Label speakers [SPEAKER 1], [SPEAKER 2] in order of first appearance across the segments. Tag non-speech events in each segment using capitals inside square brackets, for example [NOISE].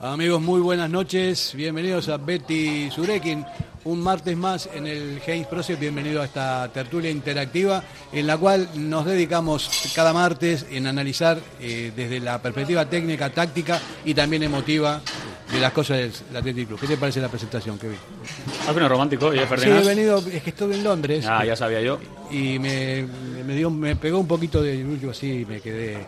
[SPEAKER 1] Amigos, muy buenas noches. Bienvenidos a Betty Surekin. Un martes más en el James Process. Bienvenido a esta tertulia interactiva en la cual nos dedicamos cada martes en analizar eh, desde la perspectiva técnica, táctica y también emotiva de las cosas del Athletic Club. ¿Qué te parece la presentación, Kevin?
[SPEAKER 2] ¿Has venido romántico, y
[SPEAKER 1] Sí, he venido, es que estuve en Londres.
[SPEAKER 2] Ah, ya sabía yo.
[SPEAKER 1] Y me, me, dio, me pegó un poquito de orgullo así y me quedé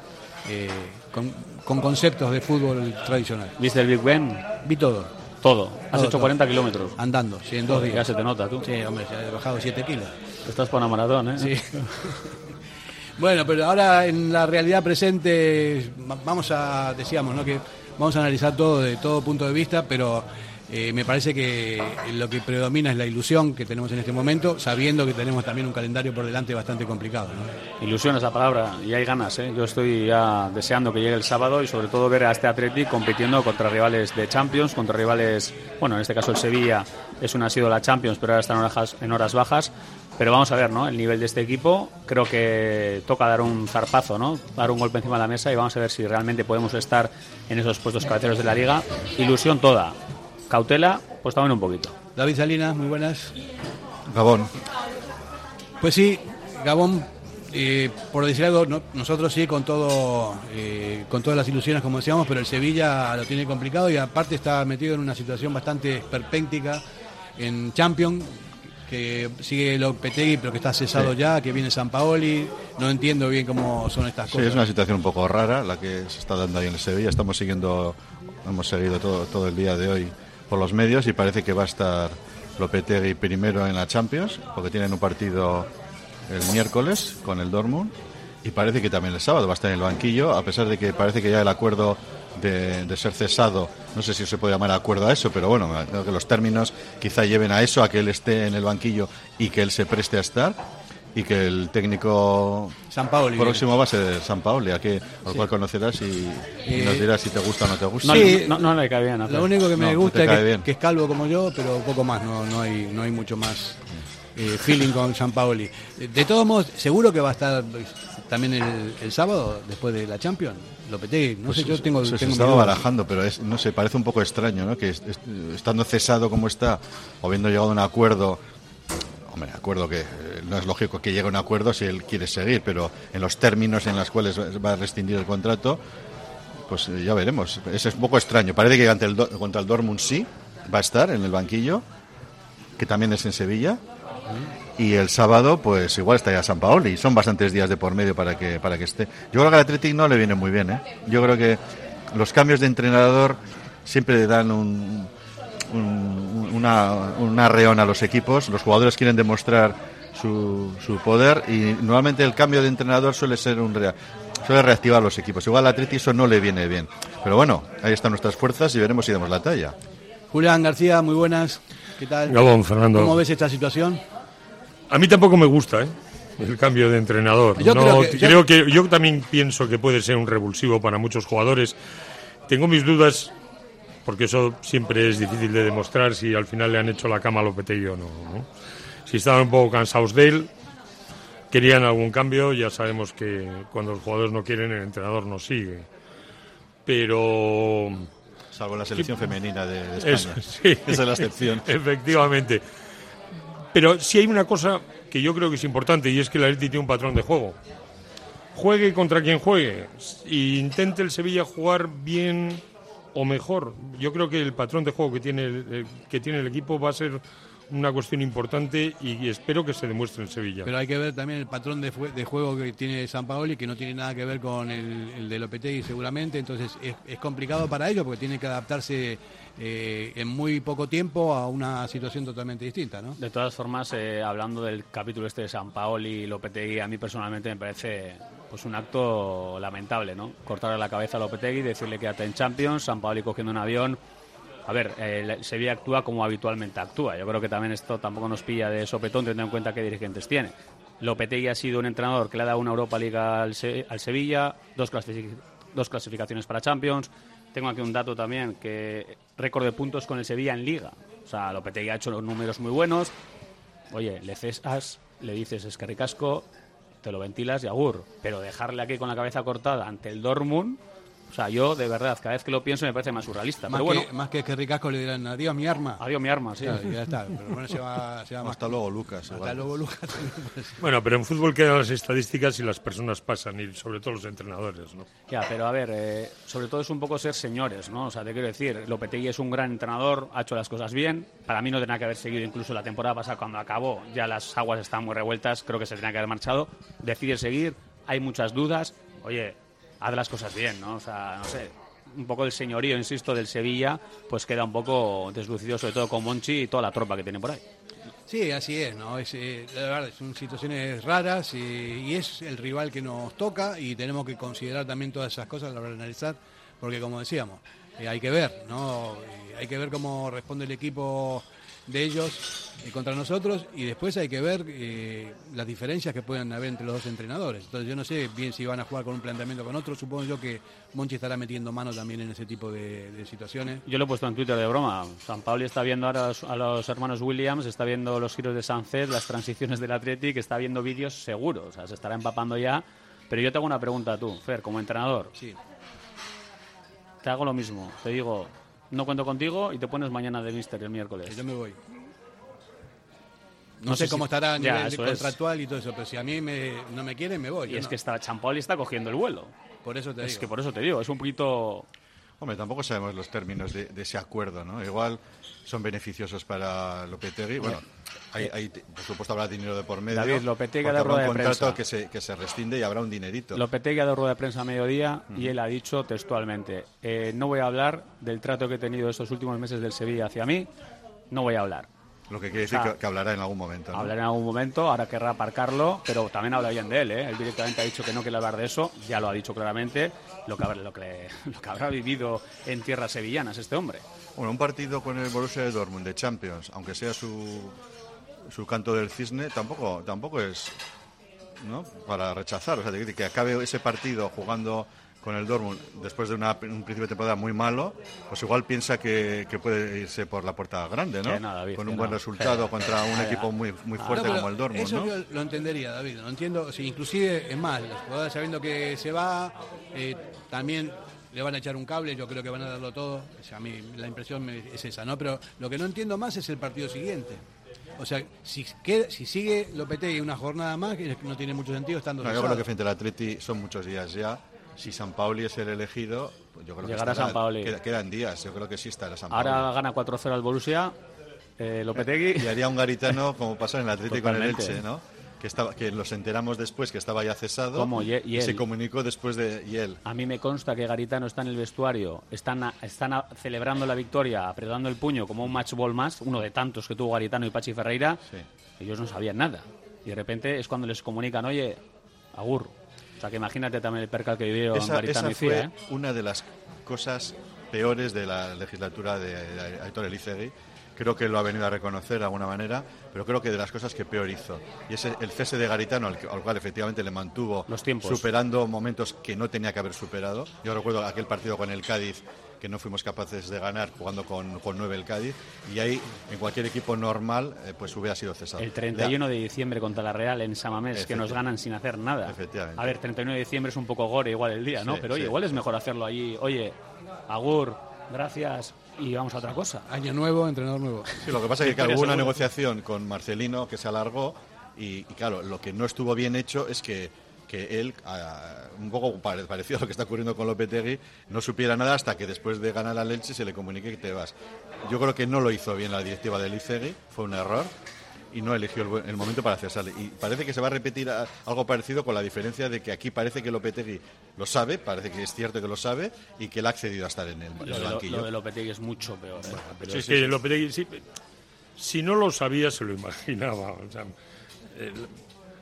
[SPEAKER 1] eh, con, con conceptos de fútbol tradicional.
[SPEAKER 2] ¿Viste el Big Ben?
[SPEAKER 1] Vi todo.
[SPEAKER 2] Todo. Has
[SPEAKER 1] Todo,
[SPEAKER 2] hecho
[SPEAKER 1] todo.
[SPEAKER 2] 40 kilómetros.
[SPEAKER 1] Andando, sí, en dos
[SPEAKER 2] Ya
[SPEAKER 1] días.
[SPEAKER 2] se te nota, tú.
[SPEAKER 1] Sí, hombre, ya he bajado 7 kilos.
[SPEAKER 2] Estás para una maratón, ¿eh?
[SPEAKER 1] Sí. [LAUGHS] bueno, pero ahora en la realidad presente va- vamos a, decíamos, ¿no? que vamos a analizar todo de todo punto de vista, pero eh, me parece que lo que predomina es la ilusión que tenemos en este momento, sabiendo que tenemos también un calendario por delante bastante complicado.
[SPEAKER 2] Ilusión es la palabra y hay ganas, ¿eh? Yo estoy ya deseando que llegue el sábado y sobre todo ver a este Athletic compitiendo contra rivales de Champions, contra rivales, bueno, en este caso el Sevilla es una ha sido la Champions, pero ahora está en horas, en horas bajas. Pero vamos a ver, ¿no? El nivel de este equipo, creo que toca dar un zarpazo, ¿no? Dar un golpe encima de la mesa y vamos a ver si realmente podemos estar en esos puestos cabeceros de la liga. Ilusión toda. Cautela, pues también un poquito.
[SPEAKER 1] David Salinas, muy buenas.
[SPEAKER 3] Gabón.
[SPEAKER 1] Pues sí, Gabón, eh, por decir algo, no- nosotros sí con todo, eh, con todas las ilusiones como decíamos, pero el Sevilla lo tiene complicado y aparte está metido en una situación bastante esperpéntica en Champions, que sigue Lopetegui pero que está cesado ya, que viene San Paoli, no entiendo bien cómo son estas
[SPEAKER 3] Sí,
[SPEAKER 1] cosas.
[SPEAKER 3] es una situación un poco rara la que se está dando ahí en el Sevilla. Estamos siguiendo, hemos seguido todo, todo el día de hoy por los medios y parece que va a estar Lopetegui primero en la Champions, porque tienen un partido el miércoles con el Dortmund y parece que también el sábado va a estar en el banquillo, a pesar de que parece que ya el acuerdo de, de ser cesado, no sé si se puede llamar acuerdo a eso, pero bueno, creo que los términos quizá lleven a eso, a que él esté en el banquillo y que él se preste a estar y que el técnico
[SPEAKER 1] San Paoli.
[SPEAKER 3] próximo va a ser San Paoli, a que, al cual conocerás y, y nos dirás si te gusta o no te gusta.
[SPEAKER 2] No,
[SPEAKER 1] Sí.
[SPEAKER 2] no, no le cae bien. a
[SPEAKER 1] Lo único que me
[SPEAKER 3] No, no
[SPEAKER 1] gusta es que, es calvo como yo, pero poco más, no, no, hay, no hay mucho más eh, feeling con San Paoli. Eh, De todos modos, seguro que va a estar eh, también el, el sábado, después de la Champions. Lopetegui, no
[SPEAKER 3] Pues
[SPEAKER 1] sé, yo tengo,
[SPEAKER 3] se, se
[SPEAKER 1] tengo mi
[SPEAKER 3] estaba barajando, pero es, no sé, parece un poco extraño, ¿no? Que est- est- estando cesado como está, o habiendo llegado a un acuerdo, hombre, acuerdo que eh, no es lógico que llegue a un acuerdo si él quiere seguir, pero en los términos en los cuales va- a rescindir el contrato, pues eh, ya veremos. Es, es un poco extraño. Parece que ante el, contra el Dortmund sí va a estar en el banquillo, que también es en Sevilla. Y el sábado, pues igual está ya San Paoli. Son bastantes días de por medio para que, para que esté. Yo creo que al Athletic no le viene muy bien, ¿eh? Yo creo que los cambios de entrenador siempre le dan un, un, una, un arreón a los equipos. Los jugadores quieren demostrar su, su poder y normalmente el cambio de entrenador suele ser un rea- suele reactivar los equipos. Igual al Athletic eso no le viene bien. Pero bueno, ahí están nuestras fuerzas y veremos si damos la talla.
[SPEAKER 1] Julián García, muy buenas. ¿Qué tal?
[SPEAKER 4] Gabón, Fernando.
[SPEAKER 1] ¿Cómo ves esta situación?
[SPEAKER 4] A mí tampoco me gusta ¿eh? el cambio de entrenador.
[SPEAKER 1] Yo
[SPEAKER 4] No,
[SPEAKER 1] creo que- yo-
[SPEAKER 4] creo que yo también pienso que puede ser un revulsivo para muchos jugadores. Tengo mis dudas porque eso siempre es difícil de demostrar si al final le han hecho la cama a Lopetegui o no, ¿no? Si estaban un poco cansados de él, querían algún cambio, ya sabemos que cuando los jugadores no quieren el entrenador no sigue. Pero
[SPEAKER 3] Salvo la selección femenina de, de
[SPEAKER 4] Eso,
[SPEAKER 3] España.
[SPEAKER 4] sí.
[SPEAKER 3] Esa es la excepción. [LAUGHS]
[SPEAKER 4] Efectivamente. Pero sí hay una cosa que yo creo que es importante y es que el Atleti tiene un patrón de juego. Juegue contra quien juegue e intente el Sevilla jugar bien o mejor. Yo creo que el patrón de juego que tiene que tiene el equipo va a ser una cuestión importante y espero que se demuestre en Sevilla.
[SPEAKER 1] Pero hay que ver también el patrón de, fue- de juego que tiene San Paoli, que no tiene nada que ver con el, el de Lopetegui seguramente, entonces es, es complicado para ellos porque tienen que adaptarse eh, en muy poco tiempo a una situación totalmente distinta, ¿no?
[SPEAKER 2] De todas formas, eh, hablando del capítulo este de San Paoli y Lopetegui, a mí personalmente me parece pues un acto lamentable, ¿no? Cortarle la cabeza a Lopetegui, decirle que en Champions, San Paoli cogiendo un avión. A ver, eh, Sevilla actúa como habitualmente actúa. Yo creo que también esto tampoco nos pilla de sopetón, teniendo en cuenta qué dirigentes tiene. Lopetegui ha sido un entrenador que le ha dado una Europa Liga al, Se- al Sevilla, dos clasificaciones para Champions, tengo aquí un dato también, que récord de puntos con el Sevilla en Liga. O sea, Lopetegui ha hecho los números muy buenos. Oye, le cesas, le dices es que ricasco, te lo ventilas y agur. Pero dejarle aquí con la cabeza cortada ante el Dortmund o sea, yo de verdad, cada vez que lo pienso me parece más surrealista.
[SPEAKER 1] Más,
[SPEAKER 2] pero bueno,
[SPEAKER 1] que, más que que Ricasco le dirán adiós mi arma.
[SPEAKER 2] adiós mi arma, sí.
[SPEAKER 1] Claro, ya está. Pero bueno, se va, se va más.
[SPEAKER 3] Hasta luego, Lucas.
[SPEAKER 1] Hasta
[SPEAKER 3] igual.
[SPEAKER 1] luego, Lucas. [LAUGHS]
[SPEAKER 4] Bueno, pero en fútbol quedan las estadísticas y las personas pasan, y sobre todo los entrenadores, ¿no?
[SPEAKER 2] Ya, pero a ver, eh, sobre todo es un poco ser señores, ¿no? O sea, te quiero decir, Lopetegui es un gran entrenador, ha hecho las cosas bien. Para mí no tenía que haber seguido incluso la temporada pasada cuando acabó. Ya las aguas están muy revueltas, creo que se tenía que haber marchado. Decide seguir, hay muchas dudas. Oye, haz las cosas bien, ¿no? O sea, no sé. Un poco el señorío, insisto, del Sevilla, pues queda un poco deslucido, sobre todo con Monchi y toda la tropa que tiene por ahí.
[SPEAKER 1] Sí, así es, ¿no? Es, eh, la verdad, son situaciones raras y, es el rival que nos toca y tenemos que considerar también todas esas cosas la hora analizar, porque como decíamos, eh, hay que ver, ¿no? Eh, hay que ver cómo responde el equipo de ellos eh, contra nosotros y después hay que ver eh, las diferencias que pueden haber entre los dos entrenadores. Entonces yo no sé bien si van a jugar con un planteamiento o con otro, supongo yo que Monchi estará metiendo mano también en ese tipo de, de situaciones.
[SPEAKER 2] Yo lo he puesto en Twitter de broma. San Pablo está viendo ahora a los- a los hermanos Williams, está viendo los giros de Sánchez, las transiciones del Athletic, está viendo vídeos seguros. O sea, se estará empapando ya. Pero yo te hago una pregunta a tú, Fer, como entrenador.
[SPEAKER 1] Sí.
[SPEAKER 2] Te hago lo mismo. Te digo, no cuento contigo y te pones mañana de mister el miércoles.
[SPEAKER 1] Yo me voy. No,
[SPEAKER 2] No
[SPEAKER 1] sé,
[SPEAKER 2] sé
[SPEAKER 1] cómo
[SPEAKER 2] si-
[SPEAKER 1] estará a
[SPEAKER 2] Ya,
[SPEAKER 1] nivel
[SPEAKER 2] es.
[SPEAKER 1] contractual y todo eso, pero si a mí me, no me quieren, me voy.
[SPEAKER 2] Y es
[SPEAKER 1] no.
[SPEAKER 2] que está Champoli está cogiendo el vuelo.
[SPEAKER 1] Por eso te
[SPEAKER 2] Es
[SPEAKER 1] digo.
[SPEAKER 2] que por eso te digo, es un poquito...
[SPEAKER 3] Hombre, tampoco sabemos los términos de, de ese acuerdo, ¿no? Igual son beneficiosos para Lopetegui. Bueno, hay, por supuesto habrá dinero de por medio.
[SPEAKER 2] David, Lopetegui
[SPEAKER 3] porque
[SPEAKER 2] da
[SPEAKER 3] habrá
[SPEAKER 2] rueda de
[SPEAKER 3] un
[SPEAKER 2] prensa.
[SPEAKER 3] que se, que se rescinde y habrá un dinerito.
[SPEAKER 2] Lopetegui ha dado rueda de prensa a mediodía y él ha dicho textualmente, eh, no voy a hablar del trato que he tenido estos últimos meses del Sevilla hacia mí, no voy a hablar.
[SPEAKER 3] Lo que quiere decir
[SPEAKER 2] O sea,
[SPEAKER 3] que, que hablará en algún momento. ¿no?
[SPEAKER 2] Hablar en algún momento, ahora querrá aparcarlo, pero también habla bien de él, ¿eh? Él directamente ha dicho que no quiere hablar de eso, ya lo ha dicho claramente, lo que, habrá, lo que, [LAUGHS] lo que habrá vivido en tierras sevillanas este hombre.
[SPEAKER 3] Bueno, un partido con el Borussia de Dortmund de Champions, aunque sea su, su canto del cisne, tampoco, tampoco es ¿no? para rechazar. O sea, de que acabe ese partido jugando con el Dortmund después de una- un principio de temporada muy malo, pues igual piensa que, que puede irse por la puerta grande, ¿no?
[SPEAKER 2] Que no, David,
[SPEAKER 3] con
[SPEAKER 2] que
[SPEAKER 3] un buen
[SPEAKER 2] no.
[SPEAKER 3] resultado
[SPEAKER 2] Que-
[SPEAKER 3] contra un
[SPEAKER 2] que-
[SPEAKER 3] equipo muy, muy
[SPEAKER 1] No,
[SPEAKER 3] fuerte como el Dortmund,
[SPEAKER 1] Eso
[SPEAKER 3] ¿no?
[SPEAKER 1] yo lo entendería, David. Lo entiendo. Si inclusive, es más, los jugadores sabiendo que se va, eh, también le van a echar un cable. Yo creo que van a darlo todo. O sea, a mí la impresión me- es esa, ¿no? Pero lo que no entiendo más es el partido siguiente. O sea, si, queda- si sigue Lopetegui una jornada más, no tiene mucho sentido estando
[SPEAKER 3] No, yo creo que frente al Atleti son muchos días ya. Si San Pauli es el elegido, pues yo creo
[SPEAKER 2] Llegará
[SPEAKER 3] que estará-
[SPEAKER 2] Sampaoli.
[SPEAKER 3] queda- quedan días. Yo creo que sí estará San Pauli.
[SPEAKER 2] Ahora gana 4-0 al Borussia, eh, Lopetegui.
[SPEAKER 3] Y haría un garitano como pasa en el Atlético con el. Elche, ¿no? Que, estaba, que nos enteramos después que estaba ya cesado
[SPEAKER 2] ¿Cómo? Y- y
[SPEAKER 3] se
[SPEAKER 2] él.
[SPEAKER 3] comunicó después de y él.
[SPEAKER 2] A mí me consta que Garitano está en el vestuario, están, a- están a- celebrando la victoria, apretando el puño como un match ball más, uno de tantos que tuvo Garitano y Pachi Ferreira.
[SPEAKER 3] Sí.
[SPEAKER 2] Ellos no sabían nada. Y de repente es cuando les comunican, oye, Agur. O sea, que imagínate también el percal que vivió
[SPEAKER 3] Esa,
[SPEAKER 2] Garitano
[SPEAKER 3] esa
[SPEAKER 2] y
[SPEAKER 3] fue
[SPEAKER 2] ¿eh?
[SPEAKER 3] una de las cosas peores de la legislatura de, de Aitor Elizegui. Creo que lo ha venido a reconocer de alguna manera, pero creo que de las cosas que peor hizo. Y es el cese de Garitano, al, cual efectivamente le mantuvo
[SPEAKER 2] Los tiempos.
[SPEAKER 3] superando momentos que no tenía que haber superado. Yo recuerdo aquel partido con el Cádiz que no fuimos capaces de ganar jugando con, con 9 el Cádiz y ahí en cualquier equipo normal eh, pues hubiera sido cesado.
[SPEAKER 2] El 31 de diciembre contra la Real en Samamés, que nos ganan sin hacer nada.
[SPEAKER 3] Efectivamente.
[SPEAKER 2] A ver, 31 de diciembre es un poco gore igual el día, ¿no?
[SPEAKER 3] Sí,
[SPEAKER 2] Pero oye,
[SPEAKER 3] sí.
[SPEAKER 2] igual es mejor hacerlo allí. Oye, Agur, gracias y vamos a otra cosa.
[SPEAKER 1] Año nuevo, entrenador nuevo.
[SPEAKER 3] Sí, lo que pasa es que claro, hubo una negociación con Marcelino que se alargó y, y, claro, lo que no estuvo bien hecho es que, que él, ah, un poco pare- parecido a lo que está ocurriendo con Lopetegui, no supiera nada hasta que después de ganar al Elche se le comunique que te vas. Yo creo que no lo hizo bien la directiva del Licegui, fue un error y no eligió el, buen- el momento para cesarle. Y parece que se va a repetir algo parecido con la diferencia de que aquí parece que Lopetegui lo sabe, parece que es cierto que lo sabe y que él ha accedido a estar en el, en
[SPEAKER 2] Lo
[SPEAKER 3] el
[SPEAKER 2] de, lo,
[SPEAKER 3] banquillo.
[SPEAKER 2] lo de Lopetegui es mucho peor. ¿eh? Pero
[SPEAKER 4] Si es
[SPEAKER 2] sí,
[SPEAKER 4] que
[SPEAKER 2] sí.
[SPEAKER 4] Lopetegui, sí, si no lo sabía, se lo imaginaba. o sea, el-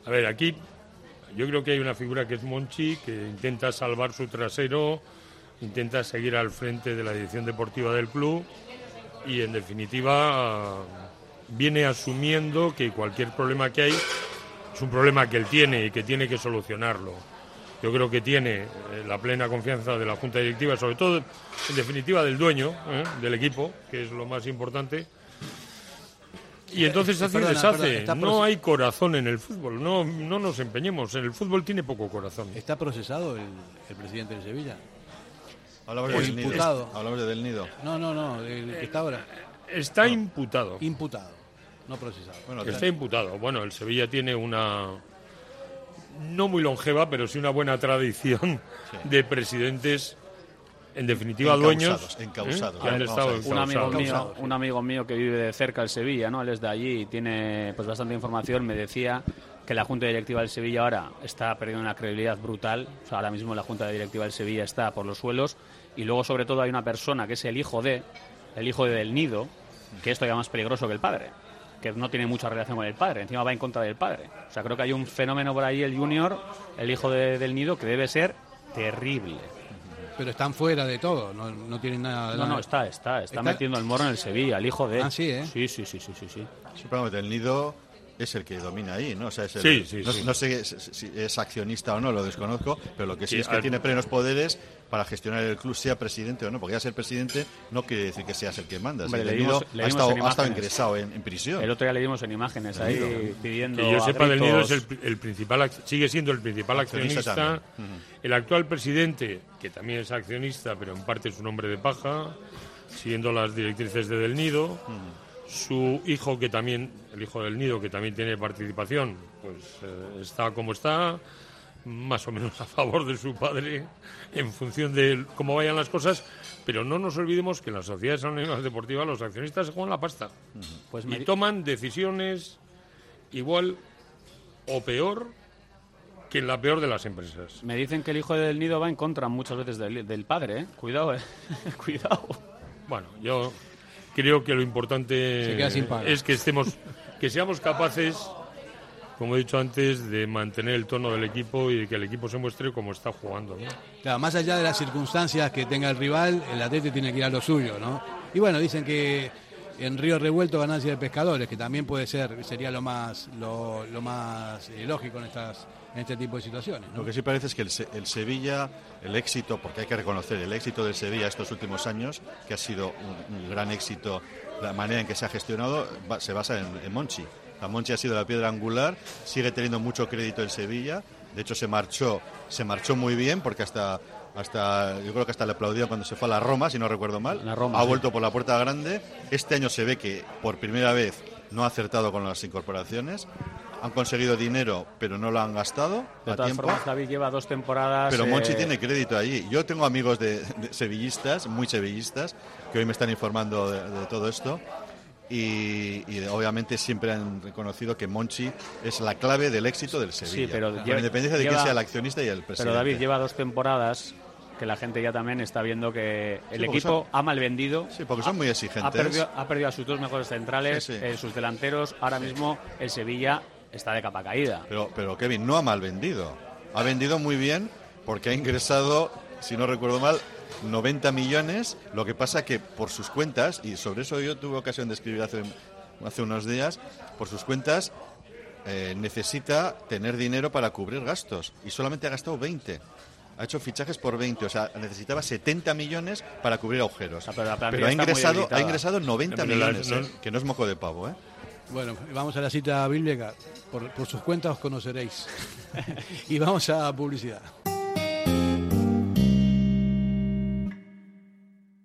[SPEAKER 4] a ver, aquí yo creo que hay una figura que es Monchi, que intenta salvar su trasero, intenta seguir al frente de la dirección deportiva del club y, en definitiva, viene asumiendo que cualquier problema que hay es un problema que él tiene y que tiene que solucionarlo. Yo creo que tiene eh, la plena confianza de la Junta Directiva, sobre todo, en definitiva, del dueño ¿eh? del equipo, que es lo más importante. Y entonces
[SPEAKER 1] Eh,
[SPEAKER 4] hace un
[SPEAKER 1] perdona,
[SPEAKER 4] deshace. no hay corazón en el fútbol, no, no nos empeñemos. En el fútbol tiene poco corazón.
[SPEAKER 1] ¿Está procesado el, el presidente de Sevilla?
[SPEAKER 3] Hablamos del nido.
[SPEAKER 1] imputado.
[SPEAKER 3] Hablamos de del nido.
[SPEAKER 1] No, no, no, el que está ahora.
[SPEAKER 4] Está imputado.
[SPEAKER 1] Imputado, no procesado.
[SPEAKER 3] Bueno,
[SPEAKER 4] Está imputado. Bueno, el Sevilla tiene una no muy longeva, pero sí una buena tradición de presidentes, en definitiva
[SPEAKER 3] Encausados,
[SPEAKER 4] dueños,
[SPEAKER 3] encausados.
[SPEAKER 4] ¿eh? han estado.
[SPEAKER 2] Un amigo,
[SPEAKER 4] encausados.
[SPEAKER 2] mío, un amigo mío que vive de cerca del Sevilla, ¿no? Él es de allí y tiene pues bastante información. Me decía que la Junta Directiva del Sevilla ahora está perdiendo una credibilidad brutal. O sea, ahora mismo la Junta Directiva del Sevilla está por los suelos. Y luego, sobre todo, hay una persona que es el hijo de, el hijo de Del Nido, que es todavía más peligroso que el padre. Que no tiene mucha relación con el padre, encima va en contra del padre. O sea, creo que hay un fenómeno por ahí, el Junior, el hijo de- del Nido, que debe ser terrible.
[SPEAKER 1] Pero están fuera de todo, no, no tienen nada.
[SPEAKER 2] No,
[SPEAKER 1] nada-
[SPEAKER 2] no, está, está, está,
[SPEAKER 1] ¿Está?
[SPEAKER 2] metiendo el morro en el Sevilla, el hijo de.
[SPEAKER 1] Ah, sí, ¿eh?
[SPEAKER 2] Sí, sí, sí, sí, sí. sí.
[SPEAKER 3] Sí, el nido es el que domina ahí, ¿no? O sea, es el-
[SPEAKER 4] Sí, sí,
[SPEAKER 3] no,
[SPEAKER 4] sí.
[SPEAKER 3] no sé si- es accionista o no, lo desconozco, pero lo que sí,
[SPEAKER 4] Sí,
[SPEAKER 3] es que tiene plenos poderes para gestionar el club, sea presidente o no, porque ya ser presidente no quiere decir que seas el que manda.
[SPEAKER 2] Hombre,
[SPEAKER 3] el
[SPEAKER 2] dimos-
[SPEAKER 3] nido
[SPEAKER 2] le
[SPEAKER 3] ha estado,
[SPEAKER 2] en
[SPEAKER 3] ha estado
[SPEAKER 2] imágenes.
[SPEAKER 3] ingresado en, en prisión.
[SPEAKER 2] El otro día le dimos en imágenes ahí pidiendo.
[SPEAKER 4] Que yo
[SPEAKER 2] a
[SPEAKER 4] sepa, Del Nido es el, el principal, sigue siendo el principal
[SPEAKER 3] Accionista.
[SPEAKER 4] El actual presidente, que también es accionista, pero en parte es un hombre de paja, siguiendo las directrices de Del Nido. Su hijo, que también, el hijo del Nido, que también tiene participación, pues eh, está como está, más o menos a favor de su padre, en función de cómo vayan las cosas. Pero no nos olvidemos que en las sociedades anónimas deportivas los accionistas se juegan la pasta
[SPEAKER 2] Pues
[SPEAKER 4] y toman decisiones igual o peor que en la peor de las empresas.
[SPEAKER 2] me dicen que el hijo del nido va en contra muchas veces del, del padre, ¿eh? Cuidado, ¿eh? [LAUGHS] Cuidado.
[SPEAKER 4] Bueno, yo creo que lo importante es que estemos, que seamos capaces, como he dicho antes, de mantener el tono del equipo y de que el equipo se muestre como está jugando. ¿no?
[SPEAKER 1] Claro, más allá de las circunstancias que tenga el rival, el atleta tiene que ir a lo suyo, ¿no? Y bueno, dicen que en Río Revuelto ganancia de pescadores, que también puede ser, sería lo más, lo, lo más eh, lógico en estas, en este tipo de situaciones, ¿no?
[SPEAKER 3] Lo que sí parece es que el, el Sevilla, el éxito, porque hay que reconocer el éxito del Sevilla estos últimos años, que ha sido un, un gran éxito, la manera en que se ha gestionado, va- se basa en, en Monchi. La Monchi ha sido la piedra angular, sigue teniendo mucho crédito el Sevilla, de hecho se marchó, se marchó muy bien, porque hasta, hasta yo creo que hasta le aplaudieron cuando se fue a la Roma, si no recuerdo mal.
[SPEAKER 2] La Roma,
[SPEAKER 3] ha
[SPEAKER 2] sí.
[SPEAKER 3] vuelto por la puerta grande. Este año se ve que por primera vez no ha acertado con las incorporaciones. Han conseguido dinero, pero no lo han gastado
[SPEAKER 2] De
[SPEAKER 3] a
[SPEAKER 2] todas
[SPEAKER 3] tiempo.
[SPEAKER 2] formas, David lleva dos temporadas.
[SPEAKER 3] Pero
[SPEAKER 2] eh,
[SPEAKER 3] Monchi tiene crédito allí. Yo tengo amigos de, de sevillistas, muy sevillistas, que hoy me están informando de, de todo esto. Y, y obviamente siempre han reconocido que Monchi es la clave del éxito del Sevilla.
[SPEAKER 2] pero
[SPEAKER 3] con
[SPEAKER 2] lleva-
[SPEAKER 3] independencia de
[SPEAKER 2] lleva-
[SPEAKER 3] quién sea el accionista y el presidente.
[SPEAKER 2] Pero David lleva dos temporadas que la gente ya también está viendo que el equipo
[SPEAKER 3] son-
[SPEAKER 2] ha mal vendido.
[SPEAKER 3] Sí, porque son muy exigentes.
[SPEAKER 2] Ha perdido, ha perdido a sus dos mejores centrales,
[SPEAKER 3] Sí, sí.
[SPEAKER 2] eh, sus delanteros. Ahora mismo el Sevilla está de capa caída.
[SPEAKER 3] Pero, pero Kevin no ha mal vendido. Ha vendido muy bien porque ha ingresado, si no recuerdo mal, 90 millones. Lo que pasa que por sus cuentas, y sobre eso yo tuve ocasión de escribir hace, hace unos días, por sus cuentas eh, necesita tener dinero para cubrir gastos y solamente ha gastado 20. Ha hecho fichajes por 20, o sea, necesitaba 70 millones para cubrir agujeros.
[SPEAKER 2] Pero
[SPEAKER 3] ha ingresado, ha ingresado 90
[SPEAKER 4] Pero la-
[SPEAKER 3] millones, eh, que no es moco de pavo, ¿eh?
[SPEAKER 1] Bueno, vamos a la cita bíblica. Por, por sus cuentas os conoceréis. [LAUGHS] y vamos a publicidad.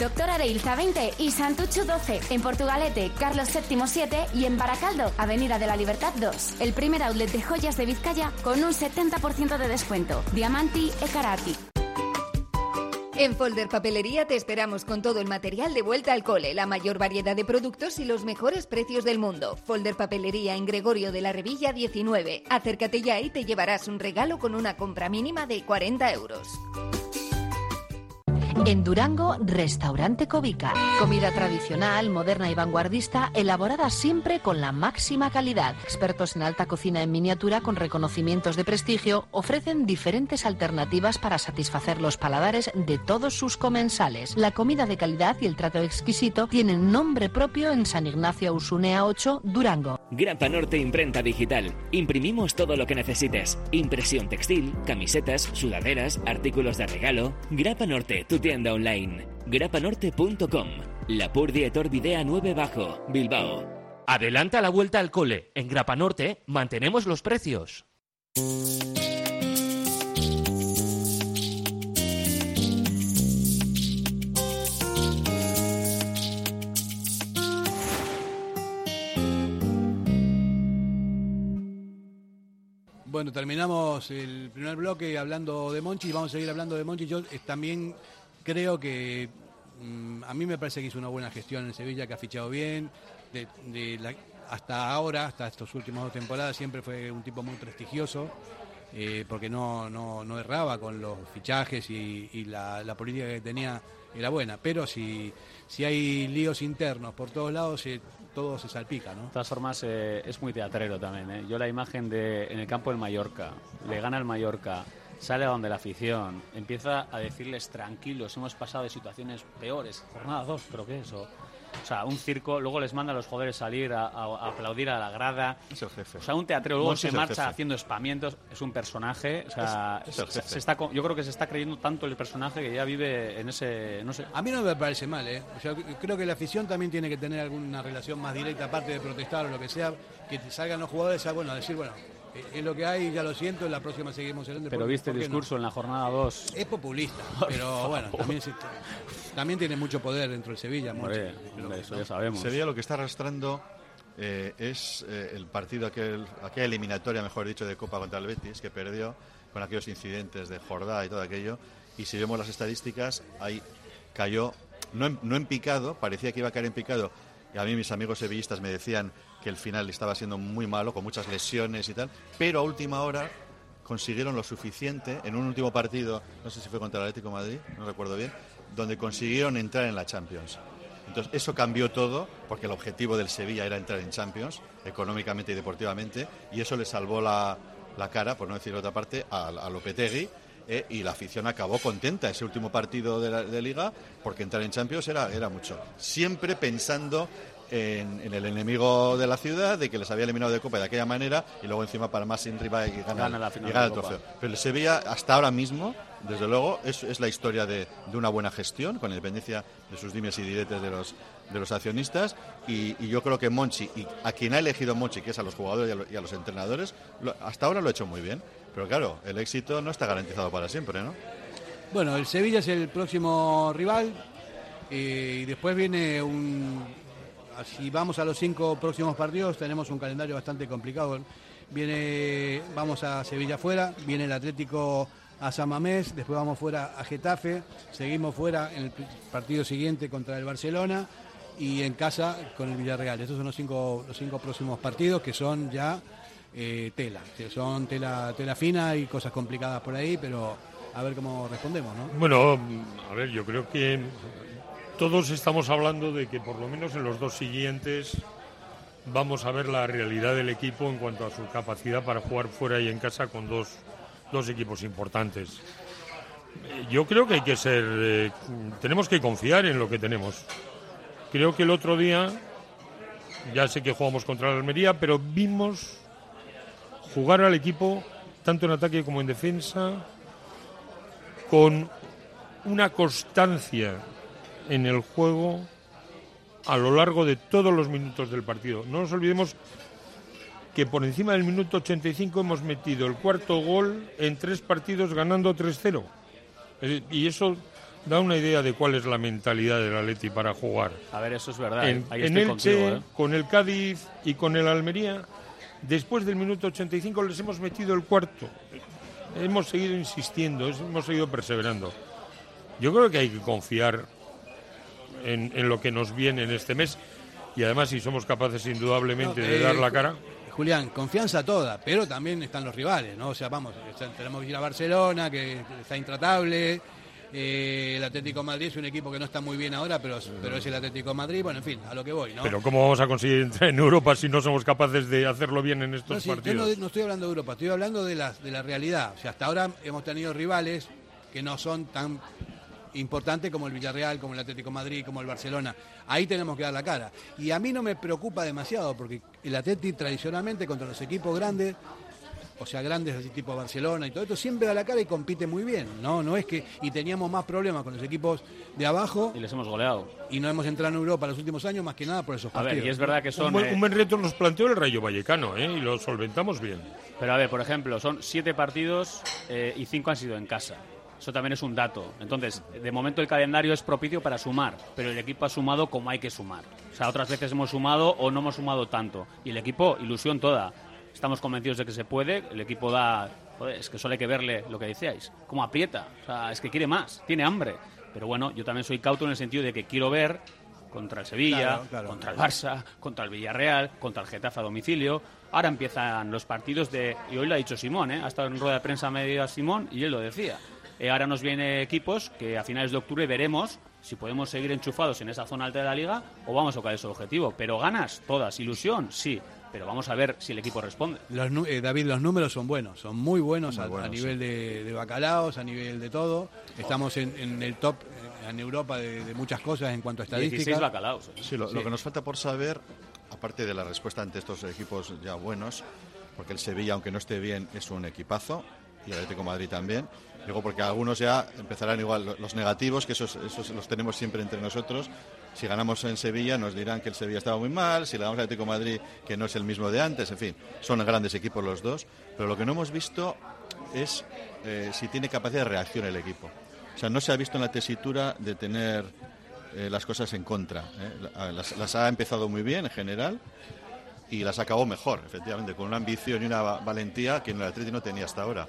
[SPEAKER 5] Doctor Areilza 20 y Santucho 12. En Portugalete, Carlos VII 7 y en Baracaldo, Avenida de la Libertad 2. El primer outlet de joyas de Vizcaya con un 70% de descuento. Diamanti e Karati.
[SPEAKER 6] En Folder Papelería te esperamos con todo el material de vuelta al cole, la mayor variedad de productos y los mejores precios del mundo. Folder Papelería en Gregorio de la Revilla 19. Acércate ya y te llevarás un regalo con una compra mínima de 40 euros.
[SPEAKER 7] En Durango, Restaurante Covica. Comida tradicional, moderna y vanguardista, elaborada siempre con la máxima calidad. Expertos en alta cocina en miniatura con reconocimientos de prestigio ofrecen diferentes alternativas para satisfacer los paladares de todos sus comensales. La comida de calidad y el trato exquisito tienen nombre propio en San Ignacio Usunea 8, Durango.
[SPEAKER 8] Grapa Norte Imprenta Digital. Imprimimos todo lo que necesites. Impresión textil, camisetas, sudaderas, artículos de regalo. Grapa Norte, tu tienda online. grapanorte.com. La Purdietor Videa 9 Bajo, Bilbao.
[SPEAKER 9] Adelanta la vuelta al cole. En Grapa Norte mantenemos los precios.
[SPEAKER 1] Bueno, terminamos el primer bloque hablando de Monchi y vamos a seguir hablando de Monchi. Yo eh, también creo que mm, a mí me parece que hizo una buena gestión en Sevilla, que ha fichado bien. Hasta ahora, hasta estas últimas dos temporadas, siempre fue un tipo muy prestigioso, eh, porque no, no, no erraba con los fichajes y, la, la política que tenía era buena. Pero si, si hay líos internos por todos lados, eh, todo se salpica, ¿no?
[SPEAKER 2] De todas formas, eh, es muy teatrero también. ¿eh? Yo la imagen de en el campo del Mallorca, le gana el Mallorca, sale a donde la afición, empieza a decirles tranquilos, hemos pasado de situaciones peores, jornada 2 creo que es, o, o sea, un circo, luego les manda a los jugadores salir a, a- a aplaudir a la grada.
[SPEAKER 3] Es el jefe.
[SPEAKER 2] O sea, un teatrero, luego
[SPEAKER 3] Monchi
[SPEAKER 2] se marcha haciendo espamientos, es un personaje, o sea,
[SPEAKER 3] Es- es el
[SPEAKER 2] se- está, yo creo que se está creyendo tanto el personaje que ya vive en ese, no sé,
[SPEAKER 1] A mí no me parece mal, ¿eh? O sea, creo que la afición también tiene que tener alguna relación más directa, aparte de protestar o lo que sea, que salgan los jugadores a, bueno, a decir, bueno, es lo que hay, ya lo siento, en la próxima seguimos el
[SPEAKER 2] pero viste el discurso en la jornada 2.
[SPEAKER 1] Es populista, [LAUGHS] pero bueno, también, se- también tiene mucho poder dentro del Sevilla.
[SPEAKER 2] Hombre,
[SPEAKER 1] Monchi,
[SPEAKER 2] hombre, eso
[SPEAKER 1] no.
[SPEAKER 2] ya sabemos.
[SPEAKER 3] Sevilla lo que está arrastrando eh, es eh, el partido, aquel, aquella eliminatoria, mejor dicho, de Copa contra el Betis, que perdió con aquellos incidentes de Jordá y todo aquello. Y si vemos las estadísticas, ahí cayó, no en, no en picado, parecía que iba a caer en picado. Y a mí mis amigos sevillistas me decían que el final estaba siendo muy malo, con muchas lesiones y tal. Pero a última hora consiguieron lo suficiente en un último partido, no sé si fue contra el Atlético Madrid, no recuerdo bien, donde consiguieron entrar en la Champions. Entonces, eso cambió todo, porque el objetivo del Sevilla era entrar en Champions, económicamente y deportivamente, y eso le salvó la, la cara, por no decir otra parte, a, a Lopetegui, eh, y la afición acabó contenta ese último partido de, de Liga, porque entrar en Champions era, era mucho. Siempre pensando en, en el enemigo de la ciudad, de que les había eliminado de Copa de aquella manera, y luego encima para más sin rival y ganar,
[SPEAKER 2] Gana la final
[SPEAKER 3] y gana
[SPEAKER 2] de
[SPEAKER 3] el trofeo. Pero el Sevilla, hasta ahora mismo, desde luego, es, es la historia de, de una buena gestión, con independencia de sus dimes y diretes de los, de los accionistas. Y, y yo creo que Monchi, y a quien ha elegido Monchi, que es a los jugadores y a, lo- y a los entrenadores, lo- hasta ahora lo ha hecho muy bien. Pero claro, el éxito no está garantizado para siempre, ¿no?
[SPEAKER 1] Bueno, el Sevilla es el próximo rival y después viene un... Si vamos a los cinco próximos partidos, tenemos un calendario bastante complicado. Viene, vamos a Sevilla fuera, viene el Atlético a San Mamés, después vamos fuera a Getafe, seguimos fuera en el partido siguiente contra el Barcelona y en casa con el Villarreal. Estos son los cinco, los cinco próximos partidos que son ya eh, tela, son tela, tela fina y cosas complicadas por ahí, pero a ver cómo respondemos, ¿no?
[SPEAKER 4] Bueno, a ver, yo creo que todos estamos hablando de que por lo menos en los dos siguientes vamos a ver la realidad del equipo en cuanto a su capacidad para jugar fuera y en casa con dos, dos equipos importantes. Yo creo que hay que ser, eh, tenemos que confiar en lo que tenemos. Creo que el otro día, ya sé que jugamos contra la Almería, pero vimos jugar al equipo, tanto en ataque como en defensa, con una constancia en el juego a lo largo de todos los minutos del partido. No nos olvidemos que por encima del minuto 85 hemos metido el cuarto gol en tres partidos ganando 3-0. Eh, Y eso da una idea de cuál es la mentalidad del Atleti para jugar.
[SPEAKER 2] A ver, eso es verdad.
[SPEAKER 4] En,
[SPEAKER 2] ¿eh? Ahí
[SPEAKER 4] en Elche,
[SPEAKER 2] contigo, ¿eh?
[SPEAKER 4] con el Cádiz y con el Almería, después del minuto 85 les hemos metido el cuarto. Hemos seguido insistiendo, hemos seguido perseverando. Yo creo que hay que confiar en, en lo que nos viene en este mes y además si somos capaces indudablemente
[SPEAKER 1] No,
[SPEAKER 4] de
[SPEAKER 1] eh,
[SPEAKER 4] dar la cara.
[SPEAKER 1] Julián, confianza toda, pero también están los rivales, ¿no? O sea, vamos, tenemos que ir a Barcelona, que está intratable. eh, el Atlético de Madrid es un equipo que no está muy bien ahora, pero, pero es el Atlético de Madrid. Bueno, en fin, a lo que voy, ¿no?
[SPEAKER 4] Pero ¿cómo vamos a conseguir entrar en Europa si no somos capaces de hacerlo bien en
[SPEAKER 1] No,
[SPEAKER 4] estos
[SPEAKER 1] yo
[SPEAKER 4] partidos?
[SPEAKER 1] no, no estoy hablando de Europa, estoy hablando de la, de la realidad. O sea, hasta ahora hemos tenido rivales que no son tan importantes como el Villarreal, como el Atlético de Madrid, como el Barcelona. Ahí tenemos que dar la cara. Y a mí no me preocupa demasiado, porque el Atlético tradicionalmente contra los equipos grandes, o sea, grandes así tipo Barcelona y todo esto, siempre da la cara y compite muy bien. No, no es que. Y teníamos más problemas con los equipos de abajo
[SPEAKER 2] Y les hemos goleado.
[SPEAKER 1] y no hemos entrado en Europa los últimos años más que nada por esos
[SPEAKER 2] A ver,
[SPEAKER 1] partidos.
[SPEAKER 2] y es verdad que
[SPEAKER 4] Un
[SPEAKER 2] son...
[SPEAKER 4] buen,
[SPEAKER 2] eh,
[SPEAKER 4] un buen reto nos planteó el Rayo Vallecano ¿eh? y lo solventamos bien.
[SPEAKER 2] Pero a ver, por ejemplo, son siete partidos eh, y cinco han sido en casa. Eso también es un dato. Entonces, de momento el calendario es propicio para sumar, pero el equipo ha sumado como hay que sumar. O sea, otras veces hemos sumado o no hemos sumado tanto. Y el equipo, ilusión toda. Estamos convencidos de que se puede. El equipo da. joder, es que solo hay que verle lo que decíais. Cómo aprieta. O sea, es que quiere más, tiene hambre. Pero bueno, yo también soy cauto en el sentido de que quiero ver contra el Sevilla,
[SPEAKER 1] Claro, claro.
[SPEAKER 2] contra el Barça, contra el Villarreal, contra el Getafe a domicilio. Ahora empiezan los partidos de. Y hoy lo ha dicho Simón, ¿eh? Ha estado en rueda de prensa media Simón y él lo decía. Eh, ahora nos viene equipos que a finales de octubre veremos si podemos seguir enchufados en esa zona alta de la liga o vamos a tocar ese objetivo. Pero ganas, todas. Ilusión, sí. Pero vamos a ver si el equipo responde.
[SPEAKER 1] Los eh, David, los números son buenos, son muy buenos,
[SPEAKER 3] Muy
[SPEAKER 1] a,
[SPEAKER 3] buenos,
[SPEAKER 1] a nivel de, de bacalaos, a nivel de todo. Estamos en, en el top eh, en Europa de, de muchas cosas en cuanto a
[SPEAKER 2] 16
[SPEAKER 1] estadísticas.
[SPEAKER 2] bacalaos. ¿eh?
[SPEAKER 3] Sí, lo, que nos falta por saber, aparte de la respuesta ante estos equipos ya buenos, porque el Sevilla, aunque no esté bien, es un equipazo, y el Atlético de Madrid también. Digo, porque algunos ya empezarán igual, lo- los negativos, que esos, esos los tenemos siempre entre nosotros. Si ganamos en Sevilla, nos dirán que el Sevilla estaba muy mal, si le damos al Atlético de Madrid, que no es el mismo de antes, en fin, son grandes equipos los dos. Pero lo que no hemos visto es eh, si tiene capacidad de reacción el equipo. O sea, no se ha visto en la tesitura de tener eh, las cosas en contra. ¿eh? La- Las, las ha empezado muy bien en general y las acabó mejor, efectivamente, con una ambición y una va- valentía que en el Atleti no tenía hasta ahora.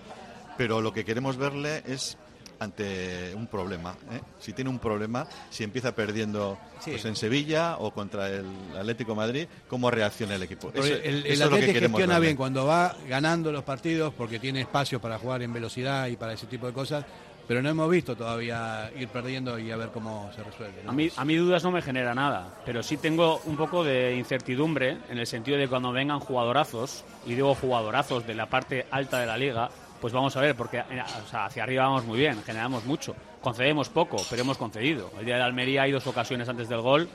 [SPEAKER 3] Pero lo que queremos verle es ante un problema. ¿eh? Si tiene un problema, si empieza perdiendo
[SPEAKER 1] Sí.
[SPEAKER 3] pues en Sevilla o contra el Atlético de Madrid, ¿cómo reacciona el equipo? Eso-
[SPEAKER 1] el,
[SPEAKER 3] eso
[SPEAKER 1] el
[SPEAKER 3] es lo que queremos
[SPEAKER 1] gestiona
[SPEAKER 3] verle.
[SPEAKER 1] bien cuando va ganando los partidos porque tiene espacio para jugar en velocidad y para ese tipo de cosas, pero no hemos visto todavía ir perdiendo y a ver cómo se resuelve. ¿no?
[SPEAKER 2] A mí, a mí dudas no me genera nada, pero sí tengo un poco de incertidumbre en el sentido de cuando vengan jugadorazos, y digo jugadorazos de la parte alta de la liga, pues vamos a ver, porque hacia arriba vamos muy bien, generamos mucho, concedemos poco, pero hemos concedido. El día de Almería hay dos ocasiones antes del gol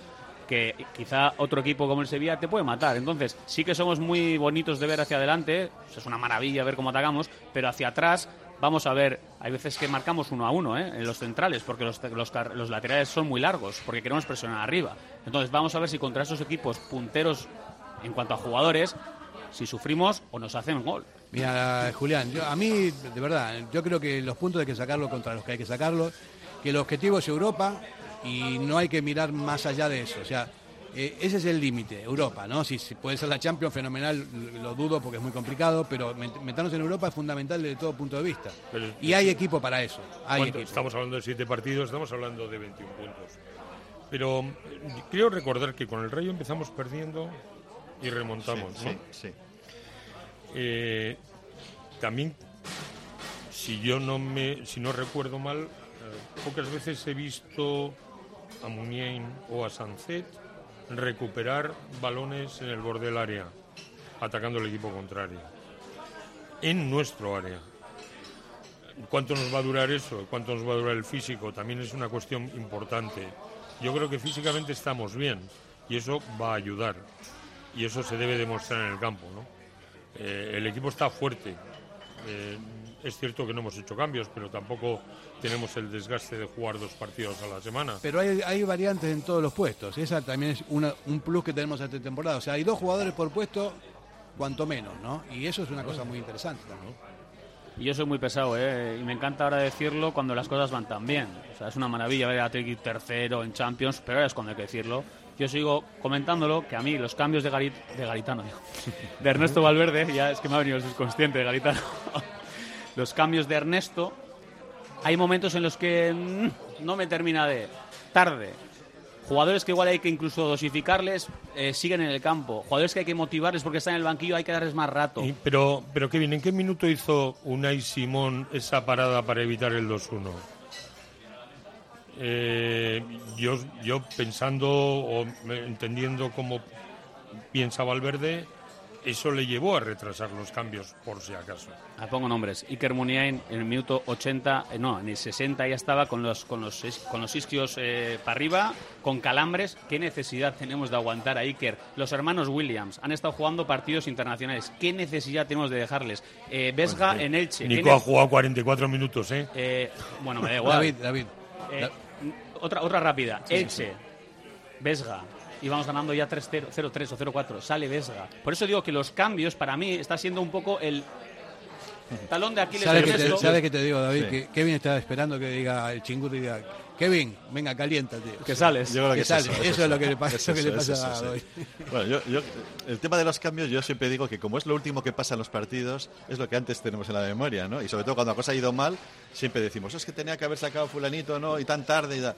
[SPEAKER 2] que quizá otro equipo como el Sevilla te puede matar. Entonces, sí que somos muy bonitos de ver hacia adelante, es una maravilla ver cómo atacamos, pero hacia atrás vamos a ver, hay veces que marcamos uno a uno ¿eh? en los centrales, porque los, los, los laterales son muy largos, porque queremos presionar arriba. Entonces, vamos a ver si contra esos equipos punteros en cuanto a jugadores, si sufrimos o nos hacen gol.
[SPEAKER 1] Mira, Julián, yo, a mí, de verdad, yo creo que los puntos hay que sacarlos contra los que hay que sacarlos, que el objetivo es Europa y no hay que mirar más allá de eso. O sea, eh, ese es el límite, Europa, ¿no? Si, si puede ser la Champions, fenomenal, lo dudo porque es muy complicado, pero met- meternos en Europa es fundamental desde todo punto de vista.
[SPEAKER 4] Pero-
[SPEAKER 1] y hay equipo para eso. Hay.
[SPEAKER 4] Estamos hablando de siete partidos, estamos hablando de 21 puntos. Pero eh, creo recordar que con el Rayo empezamos perdiendo y remontamos,
[SPEAKER 3] Sí,
[SPEAKER 4] ¿no?
[SPEAKER 3] sí, sí.
[SPEAKER 4] Eh, también, si yo no me, si no recuerdo mal, eh, pocas veces he visto a Muniain o a Sancet recuperar balones en el borde del área, atacando el equipo contrario, en nuestro área. ¿Cuánto nos va a durar eso? ¿Cuánto nos va a durar el físico? También es una cuestión importante. Yo creo que físicamente estamos bien y eso va a ayudar. Y eso se debe demostrar en el campo. ¿no? Eh, el equipo está fuerte. Eh, es cierto que no hemos hecho cambios, pero tampoco tenemos el desgaste de jugar dos partidos a la semana.
[SPEAKER 1] Pero hay, hay variantes en todos los puestos. Esa también es una- un plus que tenemos esta temporada. O sea, hay dos jugadores por puesto, cuanto menos, ¿no? Y eso es una cosa muy interesante.
[SPEAKER 2] Y yo soy muy pesado, ¿eh? Y me encanta ahora decirlo cuando las cosas van tan bien. O sea, es una maravilla ver a Atleti tercero en Champions, pero ahora es cuando hay que decirlo. Yo sigo comentándolo, que a mí los cambios de, Garit de Garitano, digo, [LAUGHS] de Ernesto Valverde, ya es que me ha venido el subconsciente de Garitano, [LAUGHS] los cambios de Ernesto, hay momentos en los que mm, no me termina de... Tarde. Jugadores que igual hay que incluso dosificarles, eh, siguen en el campo. Jugadores que hay que motivarles porque están en el banquillo, hay que darles más rato.
[SPEAKER 4] Y- pero, pero Kevin, ¿en qué minuto hizo Unai Simón esa parada para evitar el 2-1? Eh, yo, yo pensando o entendiendo cómo piensa Valverde, eso le llevó a retrasar los cambios, por si acaso.
[SPEAKER 2] Ah, pongo nombres. Iker Muniain en el minuto 80, eh, no, en el 60 ya estaba con los con los con los isquios eh, para arriba, con calambres. ¿Qué necesidad tenemos de aguantar a Iker? Los hermanos Williams han estado jugando partidos internacionales. ¿Qué necesidad tenemos de dejarles? Eh, Vesga
[SPEAKER 4] Pues, eh,
[SPEAKER 2] en Elche. ¿Qué
[SPEAKER 4] Nico ha jugado 44 minutos, ¿eh?
[SPEAKER 2] Eh, bueno, me da [LAUGHS] igual.
[SPEAKER 1] David, David.
[SPEAKER 2] Eh,
[SPEAKER 1] Da-
[SPEAKER 2] otra, otra rápida.
[SPEAKER 1] Sí,
[SPEAKER 2] Elche, Vesga. Y vamos ganando ya 3-0, 0-3 o 0-4. Sale Vesga. Por eso digo que los cambios para mí está siendo un poco el talón de Aquiles
[SPEAKER 1] ¿Sabes qué te, sabe te digo, David?
[SPEAKER 3] Sí.
[SPEAKER 1] Que Kevin estaba esperando que diga el chinguto y diga, Kevin, venga, caliéntate.
[SPEAKER 2] Que sales.
[SPEAKER 3] Yo creo que
[SPEAKER 1] Que
[SPEAKER 3] es
[SPEAKER 1] sale.
[SPEAKER 3] eso,
[SPEAKER 1] Eso es lo que le pasa- que le a
[SPEAKER 3] sí. Bueno, yo, yo- el tema de los cambios, yo siempre digo que como es lo último que pasa en los partidos, es lo que antes tenemos en la memoria, ¿no? Y sobre todo cuando la cosa ha ido mal, siempre decimos, es que tenía que haber sacado fulanito, ¿no? Y tan tarde y da-".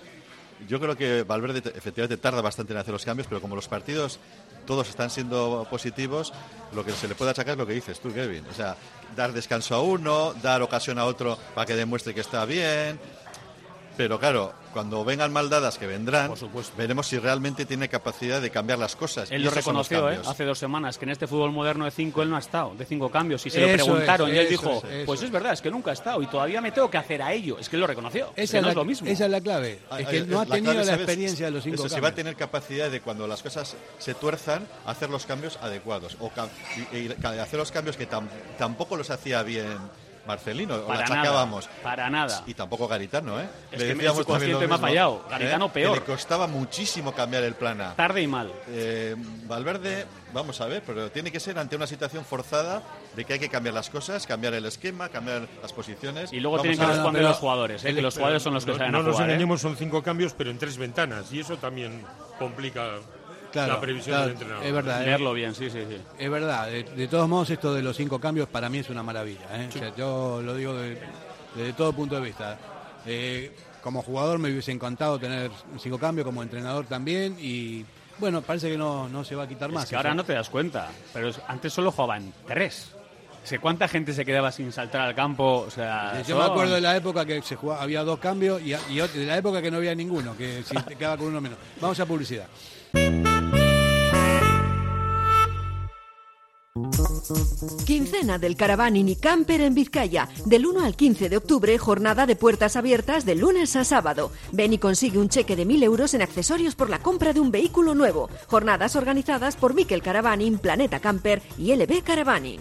[SPEAKER 3] Yo creo que Valverde te- efectivamente tarda bastante en hacer los cambios, pero como los partidos todos están siendo positivos, lo que se le puede achacar es lo que dices tú, Kevin. O sea, dar descanso a uno, dar ocasión a otro para que demuestre que está bien. Pero claro, cuando vengan maldadas que vendrán, veremos si realmente tiene capacidad de cambiar las cosas.
[SPEAKER 2] Él
[SPEAKER 3] Y
[SPEAKER 2] lo reconoció ¿eh?
[SPEAKER 3] cambios.
[SPEAKER 2] hace dos semanas, que en este fútbol moderno de cinco él no ha estado, de cinco cambios. Y se lo
[SPEAKER 1] Eso
[SPEAKER 2] preguntaron
[SPEAKER 1] es,
[SPEAKER 2] y él dijo,
[SPEAKER 1] es,
[SPEAKER 2] pues es verdad, es que nunca ha estado y todavía me tengo que hacer a ello. Es que él lo reconoció. es
[SPEAKER 1] Esa
[SPEAKER 2] que no
[SPEAKER 1] es,
[SPEAKER 2] es
[SPEAKER 1] la,
[SPEAKER 2] lo mismo.
[SPEAKER 1] esa es la clave.
[SPEAKER 3] Ay,
[SPEAKER 1] Es
[SPEAKER 3] ay,
[SPEAKER 1] que no ha
[SPEAKER 3] la
[SPEAKER 1] tenido
[SPEAKER 3] clave,
[SPEAKER 1] la
[SPEAKER 3] ¿sabes?
[SPEAKER 1] experiencia de los cinco
[SPEAKER 3] Eso, si va a
[SPEAKER 1] cambios.
[SPEAKER 3] tener capacidad de cuando las cosas se tuerzan, hacer los cambios adecuados. O y, y hacer los cambios que tam- tampoco los hacía bien Marcelino, o
[SPEAKER 2] Para
[SPEAKER 3] la
[SPEAKER 2] nada,
[SPEAKER 3] achacábamos.
[SPEAKER 2] para nada.
[SPEAKER 3] Y tampoco Garitano, ¿eh?
[SPEAKER 2] Es
[SPEAKER 3] Le
[SPEAKER 2] que
[SPEAKER 3] decíamos
[SPEAKER 2] el subconsciente
[SPEAKER 3] también lo
[SPEAKER 2] me ha
[SPEAKER 3] mismo,
[SPEAKER 2] fallado. Garitano
[SPEAKER 3] ¿eh?
[SPEAKER 2] peor.
[SPEAKER 3] Que le costaba muchísimo cambiar el plan A.
[SPEAKER 2] Tarde y mal.
[SPEAKER 3] Eh, Valverde, vamos a ver, pero tiene que ser ante una situación forzada de que hay que cambiar las cosas, cambiar el esquema, cambiar las posiciones.
[SPEAKER 2] Y luego
[SPEAKER 3] Vamos
[SPEAKER 2] tienen que responder los jugadores, ¿eh? que los jugadores son los que
[SPEAKER 4] no,
[SPEAKER 2] saben
[SPEAKER 4] no
[SPEAKER 2] a
[SPEAKER 4] nos
[SPEAKER 2] jugar. ¿eh?
[SPEAKER 4] engañemos, son cinco cambios, pero en tres ventanas. Y eso también complica
[SPEAKER 1] Claro,
[SPEAKER 4] la previsión
[SPEAKER 1] claro,
[SPEAKER 4] del entrenador.
[SPEAKER 1] es verdad. eh.
[SPEAKER 2] Leerlo bien, sí, sí, sí.
[SPEAKER 1] Es verdad, de, de todos modos esto de los cinco cambios para mí es una maravilla. ¿eh? O sea, yo lo digo de- desde todo punto de vista. Eh, como jugador me hubiese encantado tener cinco cambios, como entrenador también, y bueno, parece que no, no se va a quitar más.
[SPEAKER 2] Es que ahora no te das cuenta, pero es- antes solo jugaban tres. O sea, ¿Cuánta gente se quedaba sin saltar al campo? O sea,
[SPEAKER 1] Yo me
[SPEAKER 2] son-
[SPEAKER 1] acuerdo de la época que se jugaba, había dos cambios y, y de la época que no había ninguno, que si te quedaba con uno menos. Vamos a publicidad.
[SPEAKER 10] Quincena del Caravaning y Camper en Vizcaya. Del 1 al 15 de octubre, jornada de puertas abiertas de lunes a sábado. Ven y consigue un cheque de 1.000 euros en accesorios por la compra de un vehículo nuevo. Jornadas organizadas por Miquel Caravaning, Planeta Camper y LB Caravaning.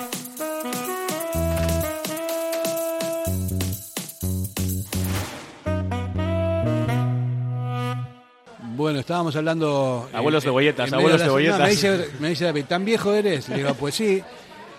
[SPEAKER 1] Estábamos hablando...
[SPEAKER 2] Abuelos
[SPEAKER 1] eh,
[SPEAKER 2] de bolletas,
[SPEAKER 1] en medio
[SPEAKER 2] abuelos de
[SPEAKER 1] no,
[SPEAKER 2] bolletas.
[SPEAKER 1] me, dice, me dice David, ¿tan viejo eres? Le digo, pues sí.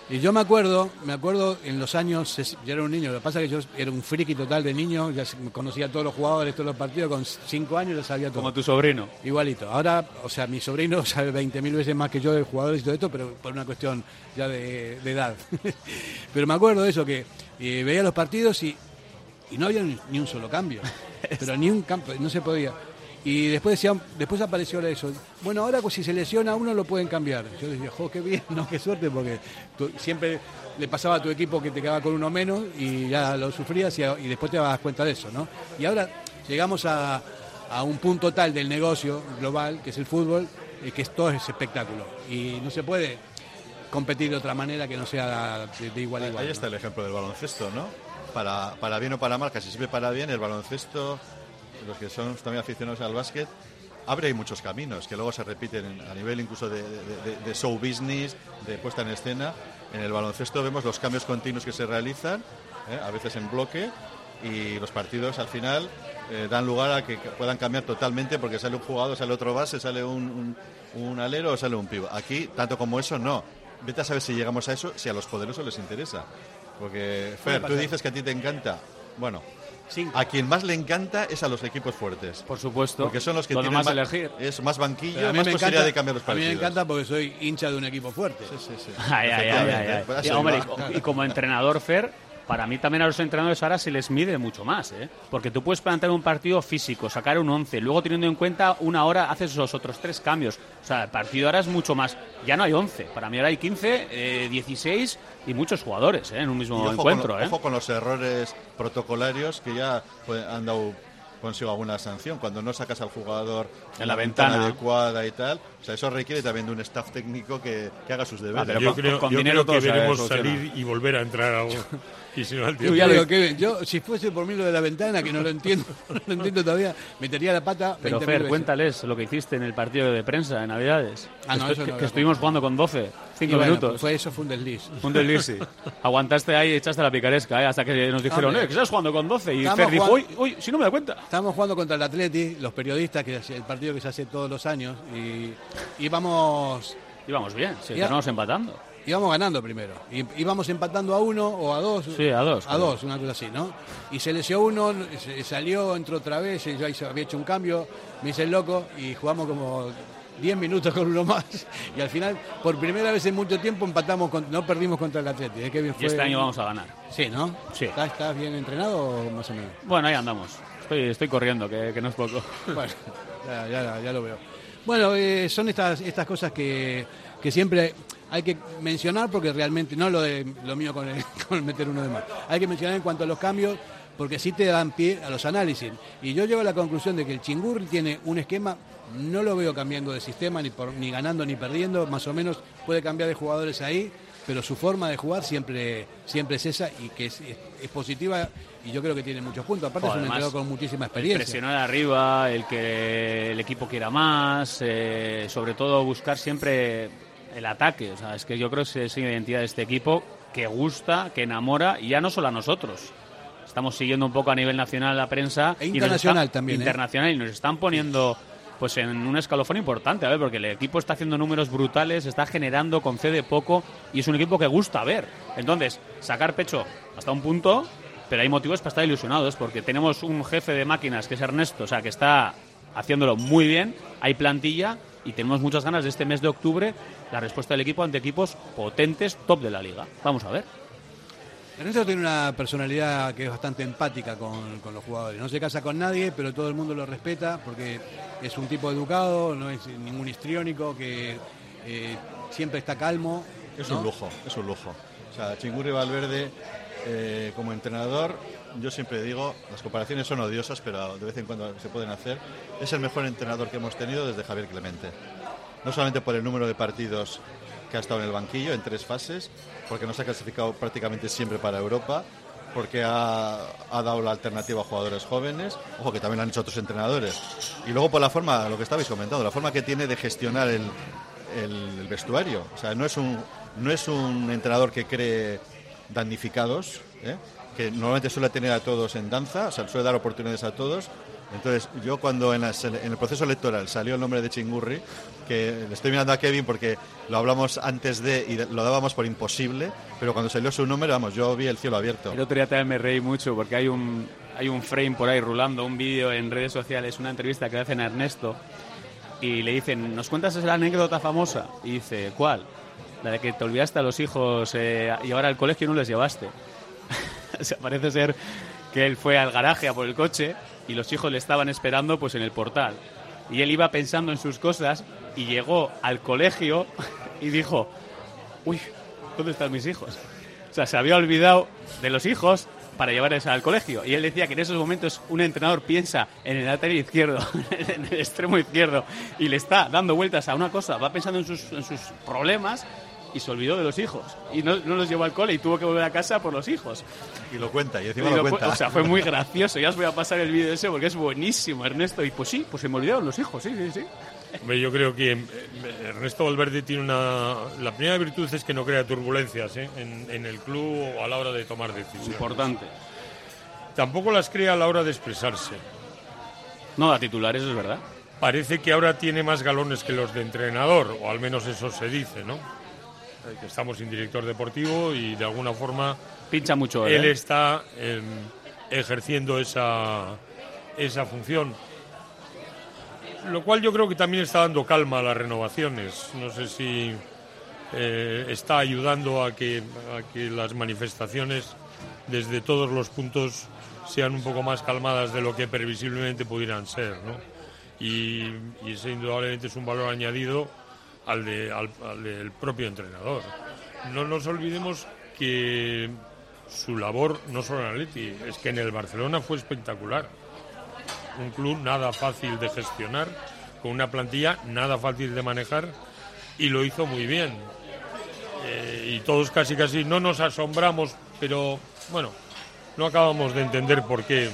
[SPEAKER 1] Y yo me acuerdo, me acuerdo en los años, yo era un niño, lo que pasa es que yo era un friki total de niño, ya conocía a todos los jugadores, todos los partidos, con cinco años ya sabía todo.
[SPEAKER 2] Como tu sobrino.
[SPEAKER 1] Igualito. Ahora, o sea, mi sobrino [LAUGHS] sabe 20.000 veces más que yo de jugadores y todo esto, pero por una cuestión ya de, de edad. [LAUGHS] pero me acuerdo de eso, que eh, veía los partidos y, y no había ni, ni un solo cambio. [LAUGHS] pero ni un campo, no se podía. Y después decían, después apareció eso. Bueno, ahora pues, si se lesiona uno lo pueden cambiar. Yo decía, jo, qué bien, [LAUGHS] no, qué suerte, porque tú- siempre le pasaba a tu equipo que te quedaba con uno menos y ya lo sufrías y, y después te das cuenta de eso, ¿no? Y ahora llegamos a, a un punto tal del negocio global, que es el fútbol, eh, que es todo es espectáculo. Y no se puede competir de otra manera que no sea de, de igual a igual.
[SPEAKER 3] Ahí
[SPEAKER 1] ¿no?
[SPEAKER 3] está el ejemplo del baloncesto, ¿no? Para, para bien o para mal, casi siempre para bien, el baloncesto, los que son también aficionados al básquet, abre muchos caminos que luego se repiten en- a nivel incluso de, de- de- de show business, de puesta en escena. En el baloncesto vemos los cambios continuos que se realizan, ¿eh? a veces en bloque, y los partidos al final eh, dan lugar a que puedan cambiar totalmente porque sale un jugador, sale otro base, sale un, un- un alero o sale un pivo. Aquí, tanto como eso, no. Vete a saber si llegamos a eso, si a los poderosos les interesa. Porque, Fer, tú dices que a ti te encanta. Bueno, a quien más le encanta es a los equipos fuertes.
[SPEAKER 2] Por supuesto.
[SPEAKER 3] Porque son los que tienen
[SPEAKER 2] más elegir.
[SPEAKER 3] Es más banquillo, más posibilidad
[SPEAKER 1] encanta-
[SPEAKER 3] de cambiar los
[SPEAKER 1] A mí
[SPEAKER 3] partidos.
[SPEAKER 1] me encanta porque soy hincha de un equipo fuerte.
[SPEAKER 3] Sí, sí, sí. [LAUGHS]
[SPEAKER 2] Ay, ay, ay, hombre, y como entrenador, Fer, para mí también a los entrenadores ahora se les mide mucho más, ¿eh? Porque tú puedes plantear un partido físico, sacar un 11, luego teniendo en cuenta una hora haces los otros tres cambios. O sea, el partido ahora es mucho más. Ya no hay 11, para mí ahora hay 15, eh, 16 y muchos jugadores ¿eh? en un mismo
[SPEAKER 3] Y ojo
[SPEAKER 2] encuentro.
[SPEAKER 3] con,
[SPEAKER 2] ¿eh?
[SPEAKER 3] ojo con los errores protocolarios que ya pues, han dado consigo alguna sanción. Cuando no sacas al jugador
[SPEAKER 2] En la ventana.
[SPEAKER 3] adecuada y tal. O sea, eso requiere también de un staff técnico que, que haga sus deberes.
[SPEAKER 2] pero
[SPEAKER 4] yo
[SPEAKER 2] con-
[SPEAKER 4] creo,
[SPEAKER 2] con
[SPEAKER 4] yo
[SPEAKER 2] dinero
[SPEAKER 4] creo que veremos salir y volver a entrar algo. [LAUGHS] y si no, al tiempo.
[SPEAKER 1] Kevin, yo, si fuese por mí lo de la ventana, que no lo entiendo, [LAUGHS] no lo entiendo todavía, metería la pata.
[SPEAKER 2] Pero
[SPEAKER 1] 20.000
[SPEAKER 2] Fer,
[SPEAKER 1] veces.
[SPEAKER 2] cuéntales lo que hiciste en el partido de prensa de Navidades.
[SPEAKER 1] Ah, no,
[SPEAKER 2] que,
[SPEAKER 1] eso no
[SPEAKER 2] que- que
[SPEAKER 1] a
[SPEAKER 2] estuvimos jugando con 12, 5
[SPEAKER 1] Y bueno,
[SPEAKER 2] minutos.
[SPEAKER 1] pues fue, eso fue un desliz.
[SPEAKER 2] Un desliz, sí. [LAUGHS] Aguantaste ahí y echaste la picaresca, ¿eh? hasta que nos dijeron,
[SPEAKER 1] Hombre.
[SPEAKER 2] eh, que estás jugando con 12. Y
[SPEAKER 1] Estamos
[SPEAKER 2] Fer dijo, uy, si no me da cuenta.
[SPEAKER 1] Estábamos jugando contra el Atleti, los periodistas, que es el partido que se hace todos los años, y íbamos,
[SPEAKER 2] Íbamos bien, sí, estábamos empatando.
[SPEAKER 1] íbamos ganando primero. Y íbamos empatando a uno o a dos.
[SPEAKER 2] Sí, a dos,
[SPEAKER 1] A
[SPEAKER 2] claro.
[SPEAKER 1] dos, una cosa así, ¿no? Y se lesionó uno, se salió, entró otra vez, yo ahí había hecho un cambio, me hice el loco y jugamos como 10 minutos con uno más. Y al final, por primera vez en mucho tiempo, empatamos, con- no perdimos contra el Atleti. ¿eh? Qué bien
[SPEAKER 2] Y este año vamos a ganar.
[SPEAKER 1] Sí, ¿no?
[SPEAKER 2] Sí.
[SPEAKER 1] ¿Estás, estás bien entrenado o más o menos?
[SPEAKER 2] Bueno, ahí andamos. Estoy, estoy corriendo, que, que no es poco. [LAUGHS]
[SPEAKER 1] Bueno, ya, ya- ya lo veo. Bueno, eh, son estas, estas cosas que, que siempre hay que mencionar porque realmente, no lo de lo mío con el, [LAUGHS] con meter uno de más, hay que mencionar en cuanto a los cambios porque sí te dan pie a los análisis. Y yo llego a la conclusión de que el Chingurri tiene un esquema, no lo veo cambiando de sistema, ni, por, ni ganando ni perdiendo, más o menos puede cambiar de jugadores ahí, pero su forma de jugar siempre, siempre es esa y que es, es- es positiva y yo creo que tiene muchos puntos. Aparte es un entrenador con muchísima
[SPEAKER 2] El
[SPEAKER 1] experiencia.
[SPEAKER 2] presionar arriba, el que el equipo quiera más, eh, sobre todo buscar siempre el ataque. O sea, es que yo creo que es una identidad de este equipo que gusta, que enamora, y ya no solo a nosotros. Estamos siguiendo un poco a nivel nacional la prensa.
[SPEAKER 1] E
[SPEAKER 2] y
[SPEAKER 1] internacional
[SPEAKER 2] está-
[SPEAKER 1] también, ¿eh?
[SPEAKER 2] Internacional, y nos están poniendo pues en un escalofón importante, a ver, porque el equipo está haciendo números brutales, está generando, concede poco, y es un equipo que gusta ver. Entonces, sacar pecho hasta un punto, pero hay motivos para estar ilusionados, porque tenemos un jefe de máquinas que es Ernesto, o sea, que está haciéndolo muy bien, hay plantilla y tenemos muchas ganas de este mes de octubre la respuesta del equipo ante equipos potentes, top de la liga. Vamos a ver.
[SPEAKER 1] Ernesto tiene una personalidad que es bastante empática con, con los jugadores. No se casa con nadie, pero todo el mundo lo respeta porque es un tipo educado, no es ningún histriónico, que eh, siempre está calmo.
[SPEAKER 3] Es
[SPEAKER 1] ¿no?
[SPEAKER 3] un lujo, es un lujo. O sea, Chingurri Valverde, eh, como entrenador, yo siempre digo, las comparaciones son odiosas, pero de vez en cuando se pueden hacer. Es el mejor entrenador que hemos tenido desde Javier Clemente. No solamente por el número de partidos que ha estado en el banquillo en tres fases, porque nos ha clasificado prácticamente siempre para Europa, porque ha, ha dado la alternativa a jugadores jóvenes, ojo que también han hecho otros entrenadores, y luego por la forma, lo que estabais comentando, la forma que tiene de gestionar el, el- el vestuario. O sea, no es un, no es un entrenador que cree damnificados, ¿eh? que normalmente suele tener a todos en danza, o sea, suele dar oportunidades a todos. Entonces, yo cuando en, en el proceso electoral salió el nombre de Chingurri, que le estoy mirando a Kevin porque lo hablamos antes de y lo dábamos por imposible, pero cuando salió su número, vamos, yo vi el cielo abierto.
[SPEAKER 2] El otro día también me reí mucho porque hay un, hay un frame por ahí rulando, un vídeo en redes sociales, una entrevista que le hacen a Ernesto y le dicen, ¿nos cuentas esa anécdota famosa? Y dice, ¿cuál? La de que te olvidaste a los hijos eh, llevar al colegio y no les llevaste. [LAUGHS] o sea, parece ser que él fue al garaje a por el coche y los hijos le estaban esperando pues en el portal. Y él iba pensando en sus cosas y llegó al colegio y dijo, uy, ¿dónde están mis hijos? O sea, se había olvidado de los hijos para llevarles al colegio. Y él decía que en esos momentos un entrenador piensa en el lateral izquierdo, [LAUGHS] en el extremo izquierdo, y le está dando vueltas a una cosa, va pensando en sus, en sus problemas y se olvidó de los hijos. Y no, no los llevó al cole y tuvo que volver a casa por los hijos.
[SPEAKER 3] Y lo cuenta, y encima
[SPEAKER 2] Y
[SPEAKER 3] lo,
[SPEAKER 2] lo cu-
[SPEAKER 3] cuenta.
[SPEAKER 2] O sea, fue muy [LAUGHS] gracioso. Ya os voy a pasar el vídeo ese porque es buenísimo, Ernesto. Y pues sí, pues se me olvidaron los hijos, sí, sí, sí.
[SPEAKER 4] Hombre, yo creo que eh, Ernesto Valverde tiene una... La primera virtud es que no crea turbulencias ¿eh? en, en el club o a la hora de tomar decisiones.
[SPEAKER 2] Importante.
[SPEAKER 4] Tampoco las crea a la hora de expresarse.
[SPEAKER 2] No da titular, eso es verdad.
[SPEAKER 4] Parece que ahora tiene más galones que los de entrenador, o al menos eso se dice, ¿no? Eh, Que estamos sin director deportivo y de alguna forma...
[SPEAKER 2] Pincha mucho él,
[SPEAKER 4] Él
[SPEAKER 2] ¿eh?
[SPEAKER 4] está em, ejerciendo esa, esa función. Lo cual yo creo que también está dando calma a las renovaciones. No sé si eh, está ayudando a que, a que las manifestaciones desde todos los puntos sean un poco más calmadas de lo que previsiblemente pudieran ser. ¿no? Y, ese indudablemente es un valor añadido al, de, al, al del propio entrenador. No nos olvidemos que su labor, no solo en Atleti, es que en el Barcelona fue espectacular. Un club nada fácil de gestionar, con una plantilla nada fácil de manejar, y lo hizo muy bien. Eh, y todos casi casi no nos asombramos, pero bueno, no acabamos de entender por qué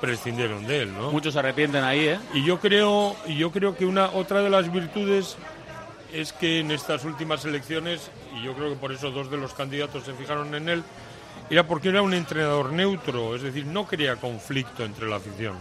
[SPEAKER 4] prescindieron de él, ¿no?
[SPEAKER 2] Muchos se arrepienten ahí, ¿eh?
[SPEAKER 4] Y yo creo, y yo creo que una otra de las virtudes es que en estas últimas elecciones, y yo creo que por eso dos de los candidatos se fijaron en él, era porque era un entrenador neutro, es decir, no crea conflicto entre la afición.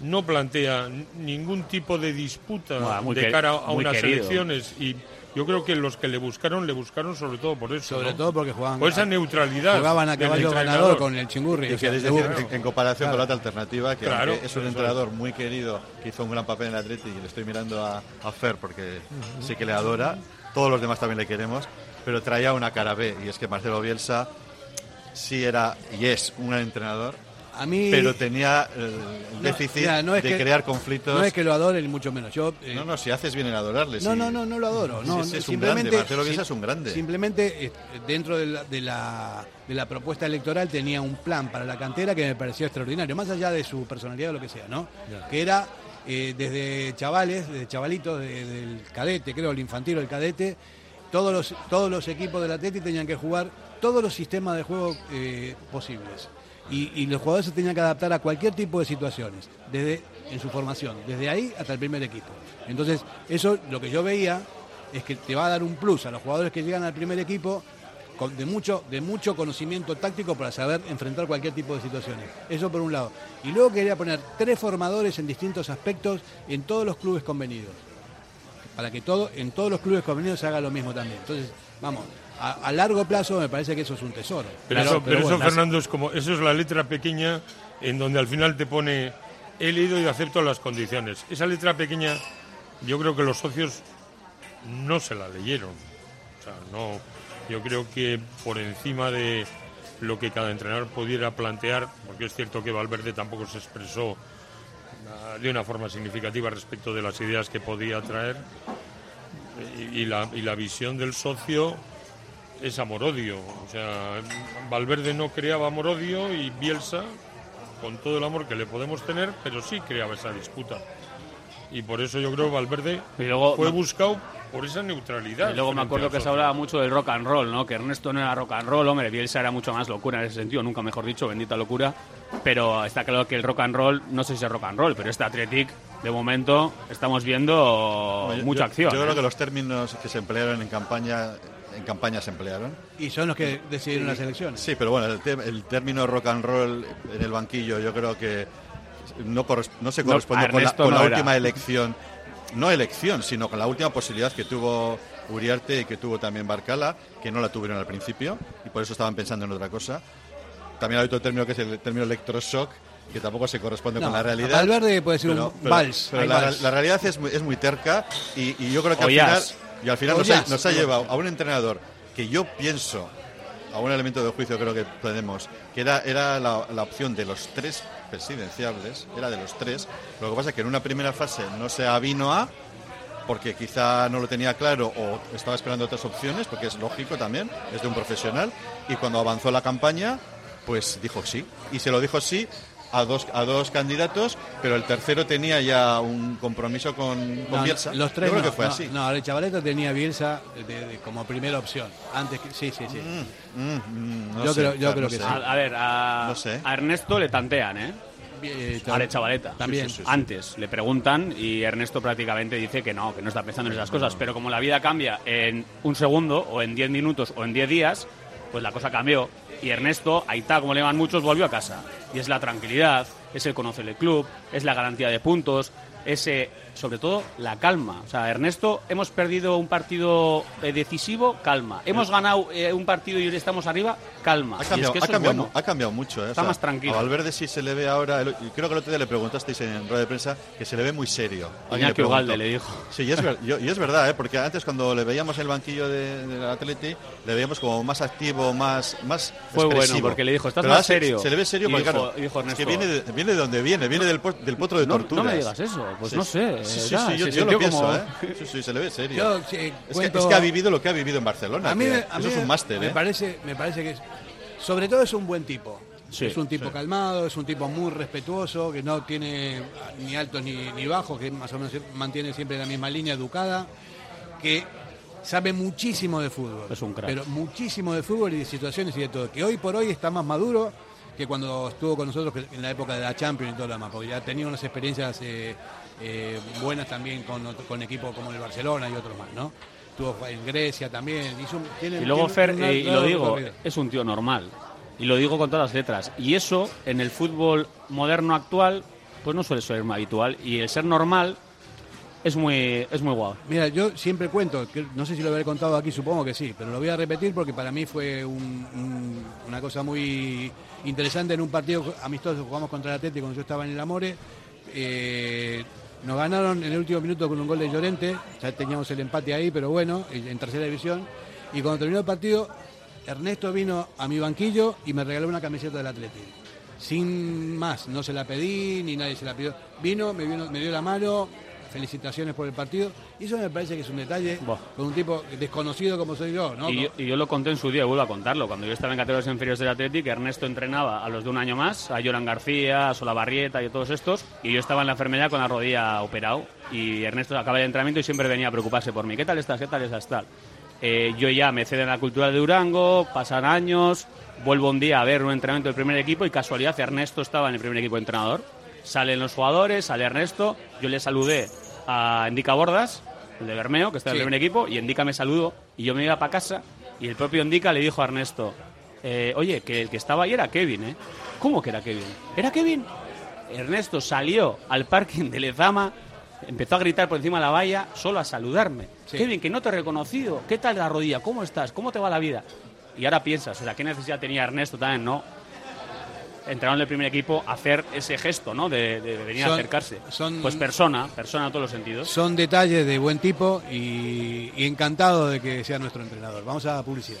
[SPEAKER 4] No plantea ningún tipo de disputa de cara a unas
[SPEAKER 2] querido.
[SPEAKER 4] elecciones y yo creo que los que le buscaron le buscaron sobre todo por eso.
[SPEAKER 1] Sobre
[SPEAKER 4] ¿no?
[SPEAKER 1] todo porque jugaban
[SPEAKER 4] por esa neutralidad.
[SPEAKER 1] jugaban a caballo ganador con el chingurri.
[SPEAKER 3] Y
[SPEAKER 1] o sea,
[SPEAKER 3] en, en comparación
[SPEAKER 1] Claro.
[SPEAKER 3] con la otra alternativa, que
[SPEAKER 4] Claro,
[SPEAKER 3] es un
[SPEAKER 4] es.
[SPEAKER 3] entrenador muy querido, que hizo un gran papel en el Atleti, y le estoy mirando a, a Fer porque sí que le adora, todos los demás también le queremos, pero traía una cara B, y es que Marcelo Bielsa sí era y es un gran entrenador,
[SPEAKER 1] A mí-
[SPEAKER 3] pero tenía el, el
[SPEAKER 1] No,
[SPEAKER 3] déficit
[SPEAKER 1] mira, no es
[SPEAKER 3] de
[SPEAKER 1] que-
[SPEAKER 3] crear conflictos.
[SPEAKER 1] No es que lo adore, ni mucho menos. Yo, eh,
[SPEAKER 3] No, no, si haces bien en adorarle.
[SPEAKER 1] No,
[SPEAKER 3] si-
[SPEAKER 1] no, no, no lo adoro.
[SPEAKER 3] si
[SPEAKER 1] No,
[SPEAKER 3] es,
[SPEAKER 1] no,
[SPEAKER 3] es un grande,
[SPEAKER 1] simplemente-
[SPEAKER 3] Marcelo
[SPEAKER 1] sim-
[SPEAKER 3] es un grande.
[SPEAKER 1] Simplemente eh, dentro de la, de, la, de la propuesta electoral tenía un plan para la cantera que me pareció extraordinario, más allá de su personalidad o lo que sea, ¿no? Que era eh, desde chavales, desde chavalitos, de- del cadete, creo, el infantil o el cadete, todos los, todos los equipos del Atleti tenían que jugar todos los sistemas de juego eh, posibles. Y, los jugadores se tenían que adaptar a cualquier tipo de situaciones, desde en su formación, desde ahí hasta el primer equipo. Entonces, eso lo que yo veía es que te va a dar un plus a los jugadores que llegan al primer equipo con- de mucho, de mucho conocimiento táctico para saber enfrentar cualquier tipo de situaciones. Eso por un lado. Y luego quería poner tres formadores en distintos aspectos en todos los clubes convenidos. Para que todo, en todos los clubes convenidos se haga lo mismo también. Entonces, vamos, a, a largo plazo me parece que eso es un tesoro.
[SPEAKER 4] Pero, eso, pero eso,
[SPEAKER 1] bueno,
[SPEAKER 4] Fernando, es como, eso es la letra pequeña en donde al final te pone he leído y acepto las condiciones. Esa letra pequeña, yo creo que los socios no se la leyeron. O sea, no, yo creo que por encima de lo que cada entrenador pudiera plantear, porque es cierto que Valverde tampoco se expresó ah, de una forma significativa respecto de las ideas que podía traer, y, y la, y la visión del socio es amor-odio. O sea, Valverde no creaba amor-odio y Bielsa, con todo el amor que le podemos tener, pero sí creaba esa disputa. Y por eso yo creo que Valverde
[SPEAKER 2] luego-
[SPEAKER 4] fue buscado por esa neutralidad.
[SPEAKER 2] Y luego me acuerdo que se hablaba mucho del rock and roll, ¿no? Que Ernesto no era rock and roll, hombre, Bielsa era mucho más locura en ese sentido, nunca mejor dicho, bendita locura. Pero está claro que el rock and roll, no sé si es rock and roll, pero este Athletic, de momento, estamos viendo mucha
[SPEAKER 3] yo-
[SPEAKER 2] acción.
[SPEAKER 3] Yo creo
[SPEAKER 2] ¿eh?
[SPEAKER 3] que los términos que se emplearon en campaña, en campaña se emplearon.
[SPEAKER 1] Y son los que decidieron las elecciones.
[SPEAKER 3] Sí, pero bueno, el, te- el término rock and roll en el banquillo yo creo que no, corres- no se
[SPEAKER 2] No,
[SPEAKER 3] corresponde
[SPEAKER 2] a
[SPEAKER 3] con la, con la
[SPEAKER 2] no era.
[SPEAKER 3] última [LAUGHS] elección. No elección, sino con la última posibilidad que tuvo Uriarte y que tuvo también Barcala, que no la tuvieron al principio y por eso estaban pensando en otra cosa. También hay otro término que es el término electroshock, que tampoco se corresponde
[SPEAKER 1] No,
[SPEAKER 3] con la realidad.
[SPEAKER 1] Valverde puede ser un vals,
[SPEAKER 3] pero la,
[SPEAKER 1] vals.
[SPEAKER 3] la realidad es muy, es muy terca y, y yo creo que
[SPEAKER 2] O
[SPEAKER 3] al final,
[SPEAKER 2] jazz.
[SPEAKER 3] Y al final nos, ha,
[SPEAKER 1] jazz.
[SPEAKER 3] nos ha llevado a un entrenador que yo pienso, a un elemento de juicio creo que tenemos, que era, era la, la opción de los tres presidenciables, era de los tres. Lo que pasa es que en una primera fase no se avino a, porque quizá no lo tenía claro o estaba esperando otras opciones, porque es lógico también, es de un profesional, y cuando avanzó la campaña, pues dijo sí. Y se lo dijo sí a dos, a dos candidatos, pero el tercero tenía ya un compromiso con, con
[SPEAKER 1] No,
[SPEAKER 3] Bielsa.
[SPEAKER 1] Los tres
[SPEAKER 3] Yo creo
[SPEAKER 1] no,
[SPEAKER 3] que fue
[SPEAKER 1] no,
[SPEAKER 3] así.
[SPEAKER 1] No, el Chavaleta tenía Bielsa de- de- como primera opción. Antes que, sí, sí, sí.
[SPEAKER 3] Mm, no
[SPEAKER 1] yo
[SPEAKER 3] sé,
[SPEAKER 1] creo, yo
[SPEAKER 3] claro,
[SPEAKER 1] creo
[SPEAKER 3] no
[SPEAKER 1] que
[SPEAKER 3] sé.
[SPEAKER 1] sí.
[SPEAKER 2] A, a ver, a,
[SPEAKER 3] No sé.
[SPEAKER 2] a Ernesto le tantean, ¿eh?
[SPEAKER 1] Eh,
[SPEAKER 2] A la chavaleta.
[SPEAKER 1] También.
[SPEAKER 3] Sí, sí, sí.
[SPEAKER 2] Antes le preguntan y Ernesto prácticamente dice que no, que no está pensando en esas cosas. Pero como la vida cambia en un segundo, o en 10 minutos, o en 10 días, pues la cosa cambió. Y Ernesto, ahí está, como le llaman muchos, volvió a casa. Y es la tranquilidad, es el conocer el club, es la garantía de puntos, ese, sobre todo, la calma. O sea, Ernesto, hemos perdido un partido eh, decisivo, calma. Hemos ganado eh, un partido y hoy estamos arriba, calma.
[SPEAKER 3] Ha
[SPEAKER 2] Y es
[SPEAKER 3] cambiado,
[SPEAKER 2] que
[SPEAKER 3] ha cambiado,
[SPEAKER 2] bueno.
[SPEAKER 3] ha cambiado mucho. ¿eh? O
[SPEAKER 2] Está más tranquilo.
[SPEAKER 3] A Valverde sí se le ve ahora, el- creo que el otro día le preguntasteis en rueda de prensa, que se le ve muy serio.
[SPEAKER 2] Iñaki. Ugalde le dijo.
[SPEAKER 3] Sí, y es, ver- yo- y es verdad, ¿eh? porque antes cuando le veíamos en el banquillo de- del Atleti, le veíamos como más activo, más, más
[SPEAKER 2] Fue bueno,
[SPEAKER 3] expresivo.
[SPEAKER 2] porque le dijo, "Estás
[SPEAKER 3] Pero
[SPEAKER 2] más
[SPEAKER 3] se-
[SPEAKER 2] serio".
[SPEAKER 3] Se, le ve serio
[SPEAKER 2] Y
[SPEAKER 3] porque,
[SPEAKER 2] dijo-
[SPEAKER 3] claro, es que
[SPEAKER 2] Ernesto.
[SPEAKER 3] viene de, viene de donde viene, viene del, po- del potro de
[SPEAKER 2] No- no
[SPEAKER 3] torturas.
[SPEAKER 2] me digas eso, pues no sé,
[SPEAKER 3] Sí, sí, sí, yo,
[SPEAKER 2] se
[SPEAKER 3] yo lo pienso,
[SPEAKER 2] como-
[SPEAKER 3] ¿eh? Sí, sí, se le ve serio.
[SPEAKER 1] Yo, sí,
[SPEAKER 3] es, que,
[SPEAKER 1] cuento-
[SPEAKER 3] es que ha vivido lo que ha vivido en Barcelona.
[SPEAKER 1] A mí,
[SPEAKER 3] que
[SPEAKER 1] me- a
[SPEAKER 3] eso es un máster,
[SPEAKER 1] me
[SPEAKER 3] ¿eh?
[SPEAKER 1] parece, me parece que es, sobre todo es un buen tipo.
[SPEAKER 2] Sí,
[SPEAKER 1] es un tipo
[SPEAKER 3] sí.
[SPEAKER 1] calmado, es un tipo muy respetuoso, que no tiene ni altos ni, ni bajos, que más o menos mantiene siempre la misma línea educada, que sabe muchísimo de fútbol.
[SPEAKER 2] Es un crack.
[SPEAKER 1] Pero muchísimo de fútbol y de situaciones y de todo. Que hoy por hoy está más maduro que cuando estuvo con nosotros en la época de la Champions y todo lo demás, porque ya tenía unas experiencias eh, eh, buenas también con, equipos como el Barcelona y otros más, ¿no? Estuvo en Grecia también. hizo un- tiene-
[SPEAKER 2] Y luego Fer, eh, y lo digo, es un tío normal. Y lo digo con todas las letras. Y eso, en el fútbol moderno actual, pues no suele ser muy habitual. Y el ser normal es muy, es muy guau.
[SPEAKER 1] Mira, yo siempre cuento, que no sé si lo habré contado aquí, supongo que sí, pero lo voy a repetir porque para mí fue un- un- una cosa muy interesante en un partido amistoso que jugamos contra el Atlético cuando yo estaba en el Amore. Eh, nos ganaron en el último minuto con un gol de Llorente, ya teníamos el empate ahí, pero bueno, en tercera división. Y cuando terminó el partido, Ernesto vino a mi banquillo y me regaló una camiseta del Atlético. Sin más, no se la pedí, ni nadie se la pidió. Vino, me, vino- me dio la mano, felicitaciones por el partido. Y eso me parece que es un detalle
[SPEAKER 2] Buah.
[SPEAKER 1] con un tipo desconocido como soy yo, ¿no?
[SPEAKER 2] Y yo, y yo lo conté en su día vuelvo a contarlo. Cuando yo estaba en categorías inferiores del Athletic, Ernesto entrenaba a los de un año más, a Joran García, a Solabarrieta y a todos estos. Y yo estaba en la enfermedad con la rodilla operado. Y Ernesto acaba el entrenamiento y siempre venía a preocuparse por mí. ¿Qué tal estás? ¿Qué tal estás? Tal. Eh, yo ya me cedo en la cultura de Durango, pasan años, vuelvo un día a ver un entrenamiento del primer equipo y casualidad Ernesto estaba en el primer equipo de entrenador. Salen los jugadores, sale Ernesto, yo le saludé a Endica Bordas, el de Bermeo, que está en el primer equipo, y Endica me saludó y yo me iba para casa y el propio Endica le dijo a Ernesto, eh, oye, que el que estaba ahí era Kevin, ¿eh? ¿Cómo que era Kevin? ¿Era Kevin? Ernesto salió al parking de Lezama, empezó a gritar por encima de la valla, solo a saludarme.
[SPEAKER 1] Sí.
[SPEAKER 2] Kevin, que no te he reconocido. ¿Qué tal la rodilla? ¿Cómo estás? ¿Cómo te va la vida? Y ahora piensas, o sea, ¿qué necesidad tenía Ernesto también, no? Entraron en el primer equipo a hacer ese gesto, ¿no? De, de venir a acercarse.
[SPEAKER 1] son-
[SPEAKER 2] Pues persona, persona en todos los sentidos.
[SPEAKER 1] Son detalles de buen tipo y, y encantado de que sea nuestro entrenador. Vamos a publicidad.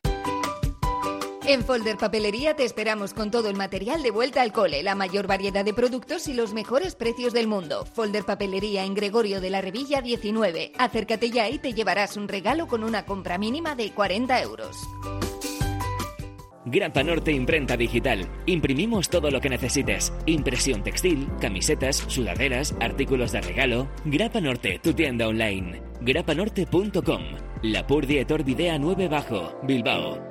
[SPEAKER 6] En Folder Papelería te esperamos con todo el material de vuelta al cole, la mayor variedad de productos y los mejores precios del mundo. Folder Papelería en Gregorio de la Revilla 19. Acércate ya y te llevarás un regalo con una compra mínima de 40 euros.
[SPEAKER 8] Grapa Norte Imprenta Digital. Imprimimos todo lo que necesites. Impresión textil, camisetas, sudaderas, artículos de regalo. Grapa Norte, tu tienda online. grapanorte.com. La Purdietor Videa 9 Bajo, Bilbao.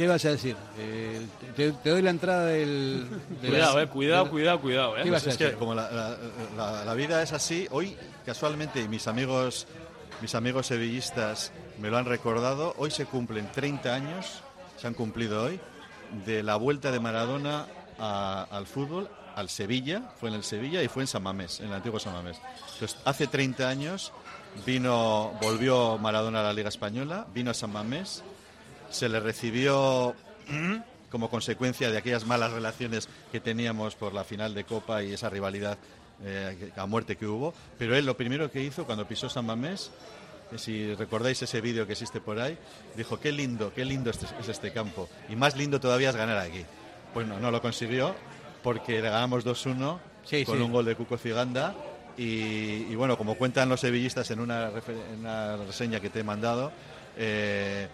[SPEAKER 1] ¿Qué vas a decir? Eh, te, te doy la entrada del... de
[SPEAKER 2] Cuidado, eh, cuidado, cuidado, cuidado, eh.
[SPEAKER 1] ¿Qué vas
[SPEAKER 3] Pues
[SPEAKER 1] a
[SPEAKER 3] es que como la, la- la- la vida es así, hoy casualmente y mis amigos, mis amigos sevillistas me lo han recordado, hoy se cumplen 30 años, se han cumplido hoy, de la vuelta de Maradona a- al fútbol, al Sevilla, fue en el Sevilla y fue en San Mamés, en el antiguo San Mamés. Entonces, hace 30 años vino, volvió Maradona a la Liga Española, vino a San Mamés, se le recibió como consecuencia de aquellas malas relaciones que teníamos por la final de Copa y esa rivalidad eh, a muerte que hubo. Pero él lo primero que hizo cuando pisó San Mamés, que si recordáis ese vídeo que existe por ahí, dijo, qué lindo, qué lindo este- es este campo. Y más lindo todavía es ganar aquí. Pues no, no lo consiguió porque le ganamos 2-1
[SPEAKER 1] Sí,
[SPEAKER 3] con
[SPEAKER 1] sí.
[SPEAKER 3] un gol de Cuco Ciganda. Y, y bueno, como cuentan los sevillistas en una, refer- en una reseña que te he mandado, eh,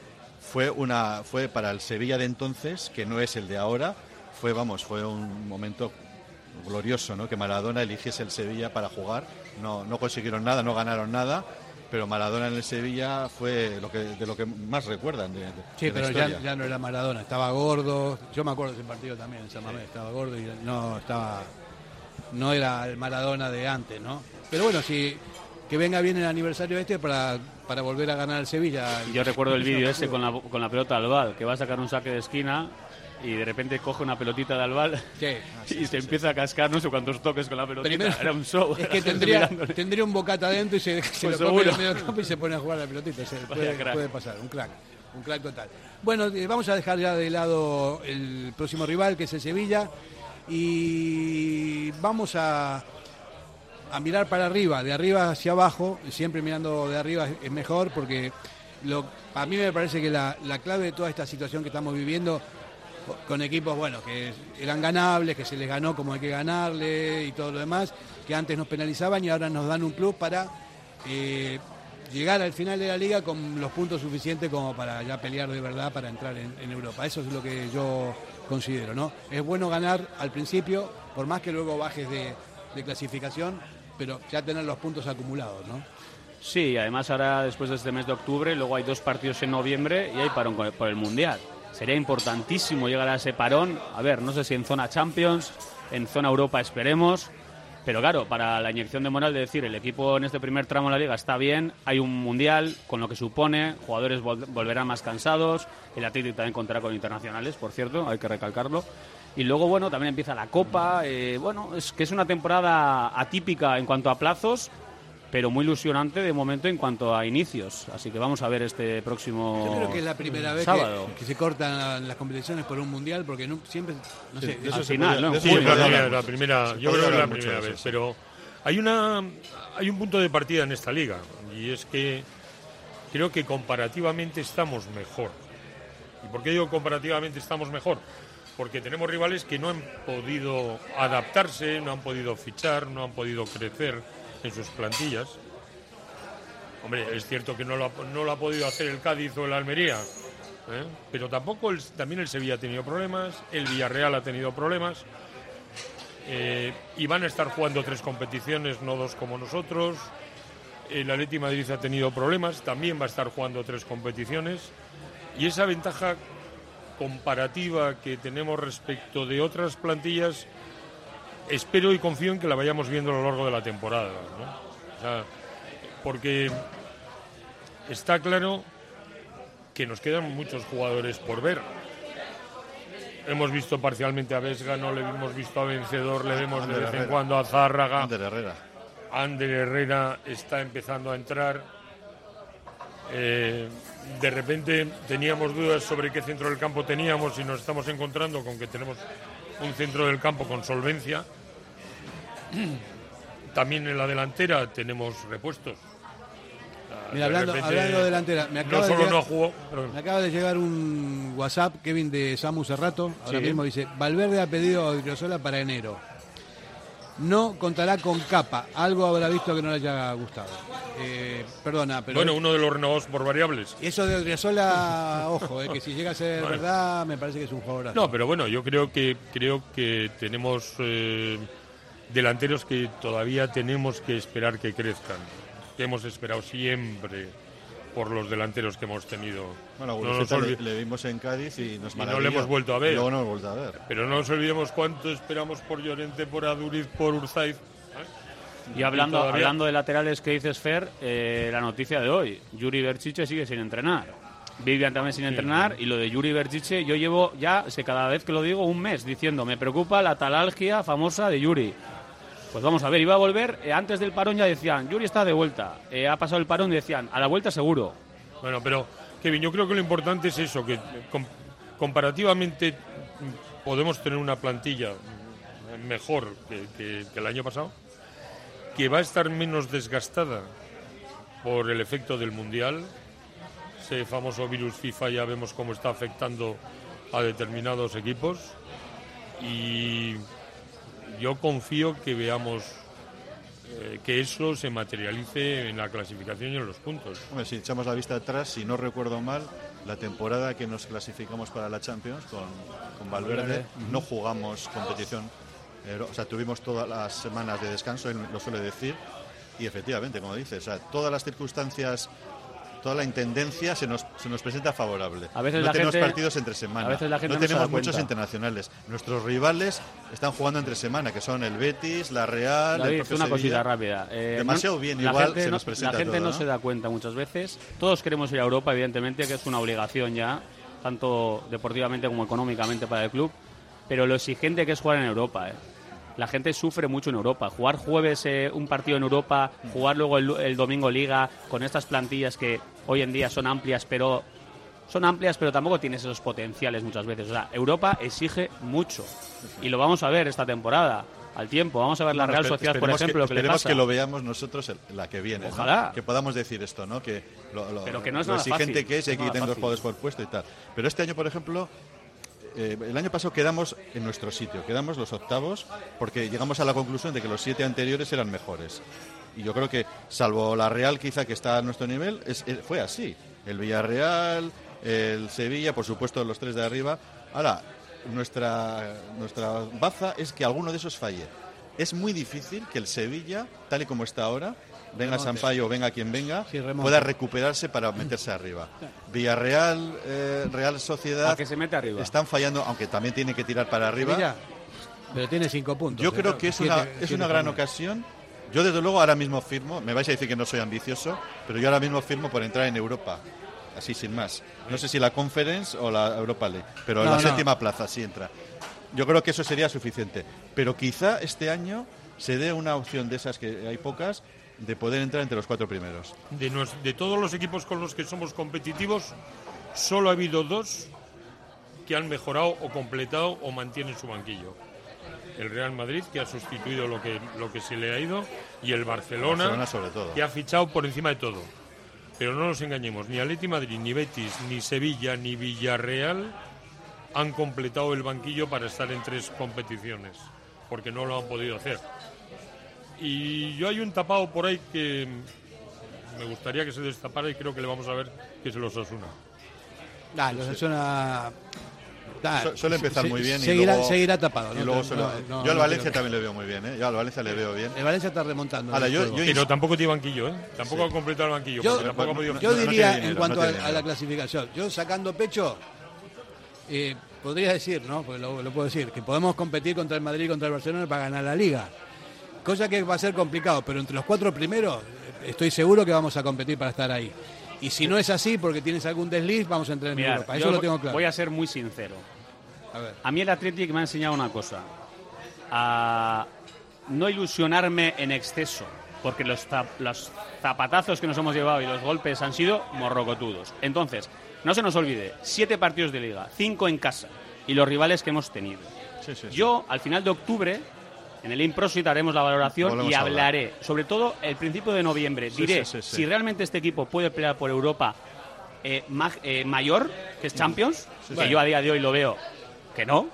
[SPEAKER 3] fue una fue para el Sevilla de entonces, que no es el de ahora, fue vamos, fue un momento glorioso, ¿no? Que Maradona eligiese el Sevilla para jugar. No, no consiguieron nada, no ganaron nada, pero Maradona en el Sevilla fue lo que, de lo que más recuerdan de, de-
[SPEAKER 1] Sí,
[SPEAKER 3] de la
[SPEAKER 1] pero ya, ya no era Maradona, estaba gordo. Yo me acuerdo de ese partido también en San Mamés, estaba gordo y no estaba no era el Maradona de antes, ¿no? Pero bueno, si que venga bien el aniversario este para, para volver a ganar el Sevilla.
[SPEAKER 2] Yo recuerdo el vídeo ese con la, con la pelota al bal, que va a sacar un saque de esquina y de repente coge una pelotita de albal [LAUGHS] y se empieza a cascar no sé cuántos toques con la pelotita.
[SPEAKER 1] Primero,
[SPEAKER 2] Era un show.
[SPEAKER 1] Es que tendría, [LAUGHS] tendría un bocata adentro y se, se
[SPEAKER 2] Pues
[SPEAKER 1] lo come en medio campo y se pone a jugar la pelotita. Se puede, puede pasar, un crack. Un crack total. Bueno, eh, vamos a dejar ya de lado el próximo rival, que es el Sevilla, y vamos a, a mirar para arriba, de arriba hacia abajo, siempre mirando de arriba es- mejor porque a mí me parece que la, la clave de toda esta situación que estamos viviendo con equipos, bueno, que eran ganables, que se les ganó como hay que ganarle y todo lo demás, que antes nos penalizaban y ahora nos dan un plus para eh, llegar al final de la liga con los puntos suficientes como para ya pelear de verdad para entrar en, en Europa. Eso es lo que yo considero, ¿no? Es bueno ganar al principio, por más que luego bajes de, de clasificación, pero ya tener los puntos acumulados, ¿no?
[SPEAKER 2] Sí, además ahora después de este mes de octubre, luego hay dos partidos en noviembre y hay parón por el Mundial. Sería importantísimo llegar a ese parón. A ver, no sé si en zona Champions, en zona Europa esperemos. Pero claro, para la inyección de moral de decir, el equipo en este primer tramo de la liga está bien, hay un mundial, con lo que supone, jugadores vol- volverán más cansados, el Atlético también contará con internacionales, por cierto, hay que recalcarlo. Y luego, bueno, también empieza la Copa, eh, bueno, es que es una temporada atípica en cuanto a plazos, pero muy ilusionante de momento en cuanto a inicios. Así que vamos a ver este próximo
[SPEAKER 1] Yo creo que es la primera vez
[SPEAKER 2] sábado.
[SPEAKER 1] que, que se cortan las competiciones por un mundial porque no, siempre, no sé,
[SPEAKER 4] de eso
[SPEAKER 2] Al final, ¿no? Sí, la
[SPEAKER 4] la primera,
[SPEAKER 3] se
[SPEAKER 4] yo creo que es la primera vez, pero hay una hay un punto de partida en esta liga y es que creo que comparativamente estamos mejor. ¿Y por qué digo comparativamente estamos mejor? Porque tenemos rivales que no han podido adaptarse, no han podido fichar, no han podido crecer en sus plantillas. Hombre, es cierto que no lo ha, podido hacer el Cádiz o el Almería, ¿eh? pero tampoco el- también el Sevilla ha tenido problemas, el Villarreal ha tenido problemas. Eh, y van a estar jugando tres competiciones, no dos como nosotros. El Atleti Madrid ha tenido problemas, también va a estar jugando tres competiciones. Y esa ventaja comparativa que tenemos respecto de otras plantillas, espero y confío en que la vayamos viendo a lo largo de la temporada. ¿no? O sea, porque está claro que nos quedan muchos jugadores por ver. Hemos visto parcialmente a Vesga, no le hemos visto a Vencedor, le vemos de vez en cuando a Zárraga.
[SPEAKER 3] Ander Herrera.
[SPEAKER 4] Ander Herrera está empezando a entrar. Eh, de repente teníamos dudas sobre qué centro del campo teníamos y nos estamos encontrando con que tenemos un centro del campo con solvencia. También en la delantera tenemos repuestos.
[SPEAKER 1] Mira,
[SPEAKER 4] de
[SPEAKER 1] hablando,
[SPEAKER 4] repente,
[SPEAKER 1] hablando de delantera, me acaba,
[SPEAKER 4] no
[SPEAKER 1] de
[SPEAKER 4] solo
[SPEAKER 1] llegar,
[SPEAKER 4] no jugó,
[SPEAKER 1] me acaba de llegar un WhatsApp, Kevin de Samu Cerrato, ahora
[SPEAKER 4] Sí.
[SPEAKER 1] mismo dice, Valverde ha pedido a Odriozola para enero. No contará con capa, algo habrá visto que no le haya gustado. Eh, perdona, pero...
[SPEAKER 4] bueno, uno de los renovados por variables.
[SPEAKER 1] Y eso de Odriozola, ojo, eh, que si llega a ser verdad, me parece que es un jugador.
[SPEAKER 4] No, pero bueno, yo creo que creo que tenemos eh, delanteros que todavía tenemos que esperar que crezcan. Que hemos esperado siempre por los delanteros que hemos tenido.
[SPEAKER 3] Bueno,
[SPEAKER 4] No nos
[SPEAKER 3] le, vimos en Cádiz y nos
[SPEAKER 4] y no le hemos vuelto a ver.
[SPEAKER 3] luego no hemos vuelto a ver.
[SPEAKER 4] Pero no nos olvidemos cuánto esperamos por Llorente, por Aduriz, por Urzaiz.
[SPEAKER 2] Y hablando, hablando de laterales que dices, Fer, eh, la noticia de hoy, Yuri Berchiche sigue sin entrenar. Vivian también sin entrenar y lo de Yuri Berchiche yo llevo ya, sé cada vez que lo digo, un mes diciendo, me preocupa la talalgia famosa de Yuri. Pues vamos a ver, iba a volver, eh, antes del parón ya decían, Yuri está de vuelta, Eh, ha pasado el parón y decían, a la vuelta seguro.
[SPEAKER 4] Bueno, pero Kevin, yo creo que lo importante es eso, que com- comparativamente podemos tener una plantilla mejor que- que el año pasado, que va a estar menos desgastada por el efecto del Mundial. Ese famoso virus FIFA ya vemos cómo está afectando a determinados equipos y yo confío que veamos eh, que eso se materialice en la clasificación y en los puntos.
[SPEAKER 3] Hombre, si echamos la vista atrás, si no recuerdo mal, la temporada que nos clasificamos para la Champions con, con Valverde, no jugamos competición. eh, o sea, tuvimos todas las semanas de descanso, él lo suele decir, y efectivamente, como dices, o sea, todas las circunstancias, toda la intendencia se nos, se nos presenta favorable.
[SPEAKER 2] A veces
[SPEAKER 3] no
[SPEAKER 2] la
[SPEAKER 3] tenemos
[SPEAKER 2] gente-
[SPEAKER 3] partidos entre semana,
[SPEAKER 2] a veces la gente
[SPEAKER 3] no
[SPEAKER 2] no
[SPEAKER 3] tenemos muchos internacionales. Nuestros rivales están jugando entre semana, que son el Betis, la Real, el
[SPEAKER 2] David,
[SPEAKER 3] propio
[SPEAKER 2] una
[SPEAKER 3] Sevilla.
[SPEAKER 2] cosita rápida. Eh,
[SPEAKER 3] Demasiado bien,
[SPEAKER 2] la
[SPEAKER 3] igual
[SPEAKER 2] gente
[SPEAKER 3] se
[SPEAKER 2] no-
[SPEAKER 3] nos presenta
[SPEAKER 2] La gente
[SPEAKER 3] todo,
[SPEAKER 2] ¿no? se da cuenta muchas veces. Todos queremos ir a Europa, evidentemente, que es una obligación ya, tanto deportivamente como económicamente para el club. Pero lo exigente que es jugar en Europa, ¿eh? La gente sufre mucho en Europa. Jugar jueves eh, un partido en Europa, jugar luego el, el domingo liga, con estas plantillas que hoy en día son amplias, pero son amplias, pero tampoco tienes esos potenciales muchas veces. O sea, Europa exige mucho. Y lo vamos a ver esta temporada, al tiempo. Vamos a ver la Real Sociedad, por ejemplo, lo que le
[SPEAKER 3] esperemos
[SPEAKER 2] pasa.
[SPEAKER 3] que lo veamos nosotros el- la que viene. ¿no?
[SPEAKER 2] Ojalá.
[SPEAKER 3] Que podamos decir esto, ¿no? Que lo, lo-
[SPEAKER 2] Pero que no es
[SPEAKER 3] lo
[SPEAKER 2] nada
[SPEAKER 3] exigente
[SPEAKER 2] fácil,
[SPEAKER 3] que es y
[SPEAKER 2] no nada
[SPEAKER 3] dos jugadores por puesto y tal. Pero este año, por ejemplo, eh, el año pasado quedamos en nuestro sitio, quedamos los octavos porque llegamos a la conclusión de que los siete anteriores eran mejores. Y yo creo que, salvo la Real quizá que está a nuestro nivel, eh, fue así. El Villarreal, el Sevilla, por supuesto los tres de arriba. Ahora, nuestra, nuestra baza es que alguno de esos falle. Es muy difícil que el Sevilla, tal y como está ahora, venga. Sampaio o venga quien venga,
[SPEAKER 1] Sí,
[SPEAKER 3] pueda recuperarse para meterse arriba. Villarreal, eh, Real Sociedad,
[SPEAKER 2] ¿A que se mete arriba?
[SPEAKER 3] están fallando, aunque también tiene que tirar para arriba.
[SPEAKER 1] Pero tiene cinco puntos.
[SPEAKER 3] Yo
[SPEAKER 1] ¿eh?
[SPEAKER 3] creo que es
[SPEAKER 1] Siete-
[SPEAKER 3] una, es
[SPEAKER 1] siete
[SPEAKER 3] una gran ocasión. Yo desde luego ahora mismo firmo, me vais a decir que no soy ambicioso, pero yo ahora mismo firmo por entrar en Europa, así sin más. No sé si la Conference o la Europa League, pero en
[SPEAKER 1] No,
[SPEAKER 3] la
[SPEAKER 1] no.
[SPEAKER 3] séptima plaza sí entra. Yo creo que eso sería suficiente, pero quizá este año se dé una opción de esas que hay pocas de poder entrar entre los cuatro primeros.
[SPEAKER 4] De, nos- de todos los equipos con los que somos competitivos, solo ha habido dos que han mejorado o completado o mantienen su banquillo. El Real Madrid, que ha sustituido lo que, lo que se le ha ido, y el Barcelona,
[SPEAKER 3] Barcelona sobre todo.
[SPEAKER 4] que ha fichado por encima de todo. Pero no nos engañemos, ni Atleti Madrid, ni Betis, ni Sevilla, ni Villarreal han completado el banquillo para estar en tres competiciones, porque no lo han podido hacer. Y yo hay un tapado por ahí que me gustaría que se destapara y creo que le vamos a ver que se los asuna.
[SPEAKER 1] Ah, los Osasuna- ah,
[SPEAKER 3] Su- suele empezar
[SPEAKER 1] se-
[SPEAKER 3] muy bien y
[SPEAKER 1] seguirá,
[SPEAKER 3] luego-
[SPEAKER 1] seguirá tapado.
[SPEAKER 3] y luego
[SPEAKER 1] No,
[SPEAKER 3] suele-
[SPEAKER 1] no,
[SPEAKER 3] yo al Valencia también le veo muy bien, ¿eh? Yo al Valencia le veo bien.
[SPEAKER 1] El Valencia está remontando.
[SPEAKER 3] Ahora,
[SPEAKER 1] el
[SPEAKER 3] yo-
[SPEAKER 4] Pero tampoco tiene banquillo, ¿eh? Tampoco
[SPEAKER 3] Sí.
[SPEAKER 4] ha completado el banquillo,
[SPEAKER 1] Yo,
[SPEAKER 4] porque tampoco ha podido...
[SPEAKER 1] yo
[SPEAKER 3] no
[SPEAKER 1] diría,
[SPEAKER 3] dinero,
[SPEAKER 1] en cuanto
[SPEAKER 3] no
[SPEAKER 1] a, la clasificación, yo sacando pecho, eh, podría decir, ¿no? Porque lo, lo puedo decir, que podemos competir contra el Madrid y contra el Barcelona para ganar la liga. Cosa que va a ser complicado, pero entre los cuatro primeros, estoy seguro que vamos a competir para estar ahí. Y si no es así, porque tienes algún desliz, vamos a entrar en
[SPEAKER 2] Mirad,
[SPEAKER 1] Europa. Eso lo tengo claro.
[SPEAKER 2] Voy a ser muy sincero.
[SPEAKER 1] A ver.
[SPEAKER 2] A mí el Athletic me ha enseñado una cosa. A no ilusionarme en exceso. Porque los, zap- los zapatazos que nos hemos llevado y los golpes han sido morrocotudos. Entonces, no se nos olvide, siete partidos de liga, cinco en casa y los rivales que hemos tenido. Yo, al final de octubre, en el Improsit haremos la valoración
[SPEAKER 3] Volvemos
[SPEAKER 2] y hablaré, sobre todo el principio de noviembre.
[SPEAKER 3] Sí,
[SPEAKER 2] Diré
[SPEAKER 3] sí, sí, sí.
[SPEAKER 2] si realmente este equipo puede pelear por Europa eh, ma- eh, mayor, que es Champions,
[SPEAKER 3] Sí,
[SPEAKER 2] que yo a día de hoy lo veo que no,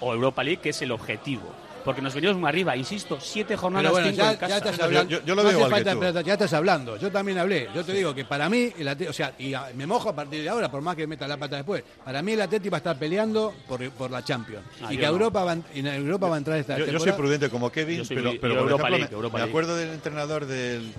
[SPEAKER 2] o Europa League, que es el objetivo. Porque nos venimos muy arriba, insisto, siete jornadas,
[SPEAKER 1] bueno,
[SPEAKER 2] cinco
[SPEAKER 1] ya,
[SPEAKER 2] en casa.
[SPEAKER 1] ya estás hablando.
[SPEAKER 3] Yo- yo lo
[SPEAKER 1] no
[SPEAKER 3] veo que
[SPEAKER 1] falta,
[SPEAKER 3] tú.
[SPEAKER 1] espérate, ya estás hablando. Yo también hablé. Yo te digo que para mí, el Atleti- o sea, y a- me mojo a partir de ahora, por más que meta la pata después. Para mí, el Atleti va a estar peleando por, por la Champions.
[SPEAKER 3] Ah,
[SPEAKER 1] y que
[SPEAKER 3] no.
[SPEAKER 1] Europa va, en Europa va a entrar esta
[SPEAKER 3] Yo, yo soy
[SPEAKER 1] temporada.
[SPEAKER 3] prudente como Kevin,
[SPEAKER 2] soy
[SPEAKER 3] pero, pero
[SPEAKER 2] yo
[SPEAKER 3] por
[SPEAKER 2] Europa
[SPEAKER 3] ejemplo,
[SPEAKER 2] League,
[SPEAKER 3] me- acuerdo del entrenador del,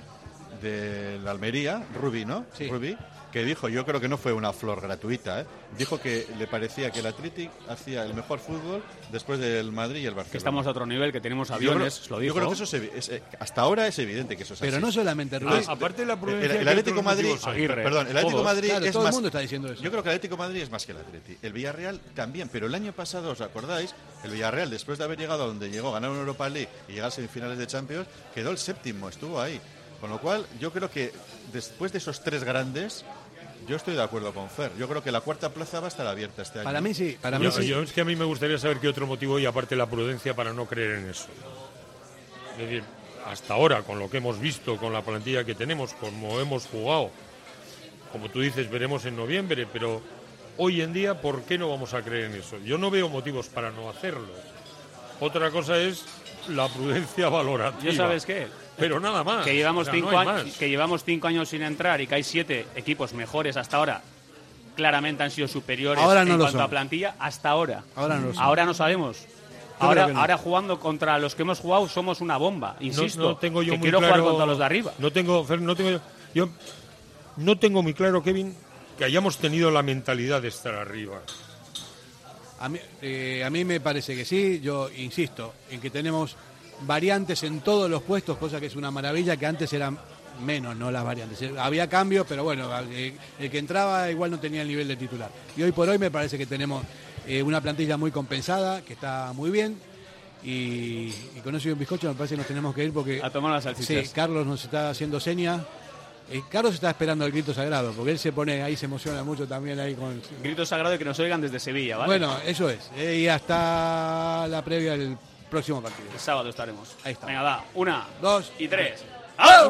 [SPEAKER 3] del Almería, Rubí, ¿no? Rubí, que dijo, yo creo que no fue una flor gratuita, ¿eh? dijo que le parecía que el Athletic hacía el mejor fútbol después del Madrid y el Barcelona.
[SPEAKER 2] Que estamos a otro nivel, que tenemos
[SPEAKER 3] Yo
[SPEAKER 2] aviones,
[SPEAKER 3] creo-
[SPEAKER 2] lo dijo.
[SPEAKER 3] Yo creo que eso es eh, hasta ahora es evidente que eso es
[SPEAKER 1] Pero
[SPEAKER 3] así.
[SPEAKER 1] no solamente.
[SPEAKER 3] Entonces,
[SPEAKER 1] Ah, aparte de la
[SPEAKER 3] el- el,
[SPEAKER 1] ¿qué
[SPEAKER 3] Atlético Madrid? Aguirre, perdón, el Atlético
[SPEAKER 1] Todos.
[SPEAKER 3] Madrid
[SPEAKER 1] Claro,
[SPEAKER 3] es
[SPEAKER 1] todo el
[SPEAKER 3] más.
[SPEAKER 1] mundo está diciendo eso.
[SPEAKER 3] Yo creo que el Atlético Madrid es más que el Atleti. El Villarreal también, pero el año pasado, ¿os acordáis? El Villarreal, después de haber llegado a donde llegó, ganar una Europa League y llegar a semifinales de Champions, quedó el séptimo, estuvo ahí. Con lo cual, yo creo que después de esos tres grandes, yo estoy de acuerdo con Fer. Yo creo que la cuarta plaza va a estar abierta este año.
[SPEAKER 1] Para mí sí, para
[SPEAKER 4] yo, yo- es que a mí me gustaría saber qué otro motivo hay, aparte de la prudencia, para no creer en eso. Es decir, hasta ahora, con lo que hemos visto, con la plantilla que tenemos, como hemos jugado, como tú dices, veremos en noviembre, pero hoy en día, ¿por qué no vamos a creer en eso? Yo no veo motivos para no hacerlo. Otra cosa es la prudencia valorativa.
[SPEAKER 2] ¿Yo sabes qué?
[SPEAKER 4] Pero nada más.
[SPEAKER 2] Que llevamos,
[SPEAKER 4] O sea, no
[SPEAKER 2] cinco años,
[SPEAKER 4] más.
[SPEAKER 2] que llevamos cinco años sin entrar y que hay siete equipos mejores hasta ahora. Claramente han sido superiores
[SPEAKER 1] Ahora no
[SPEAKER 2] en
[SPEAKER 1] lo
[SPEAKER 2] cuanto
[SPEAKER 1] son.
[SPEAKER 2] a plantilla hasta ahora.
[SPEAKER 1] Ahora no lo son.
[SPEAKER 2] Ahora no sabemos. Ahora,
[SPEAKER 1] no.
[SPEAKER 2] ahora jugando contra los que hemos jugado somos una bomba. Insisto,
[SPEAKER 4] no, tengo yo
[SPEAKER 2] que
[SPEAKER 4] muy
[SPEAKER 2] quiero
[SPEAKER 4] claro-
[SPEAKER 2] jugar contra los de arriba.
[SPEAKER 4] No tengo, Fer, no tengo, yo no tengo muy claro, Kevin, que hayamos tenido la mentalidad de estar arriba.
[SPEAKER 1] A mí, eh, a mí me parece que sí, yo insisto en que tenemos variantes en todos los puestos, cosa que es una maravilla, que antes eran menos, no las variantes. Había cambios, pero bueno, eh, el que entraba igual no tenía el nivel de titular. Y hoy por hoy me parece que tenemos eh, una plantilla muy compensada, que está muy bien. Y, y con eso y un bizcocho me parece que nos tenemos que ir porque...
[SPEAKER 2] A tomar las salchichas.
[SPEAKER 1] Sí, Carlos nos está haciendo seña. Eh, Carlos está esperando el grito sagrado, porque él se pone ahí, se emociona mucho también ahí con,
[SPEAKER 2] Grito sagrado que nos oigan desde Sevilla, ¿vale?
[SPEAKER 1] bueno, eso es. Eh, y hasta la previa del próximo partido.
[SPEAKER 2] El sábado estaremos.
[SPEAKER 1] Ahí está.
[SPEAKER 2] Venga, va. Una,
[SPEAKER 1] dos
[SPEAKER 2] y tres.
[SPEAKER 1] ¡Al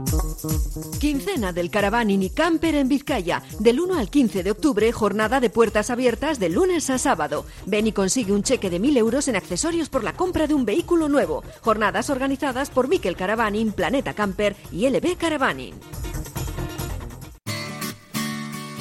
[SPEAKER 10] Quincena del Caravaning y Camper en Vizcaya. Del 1 al 15 de octubre, jornada de puertas abiertas de lunes a sábado. Ven y consigue un cheque de 1.000 euros en accesorios por la compra de un vehículo nuevo. Jornadas organizadas por Miquel Caravaning, Planeta Camper y LB Caravaning.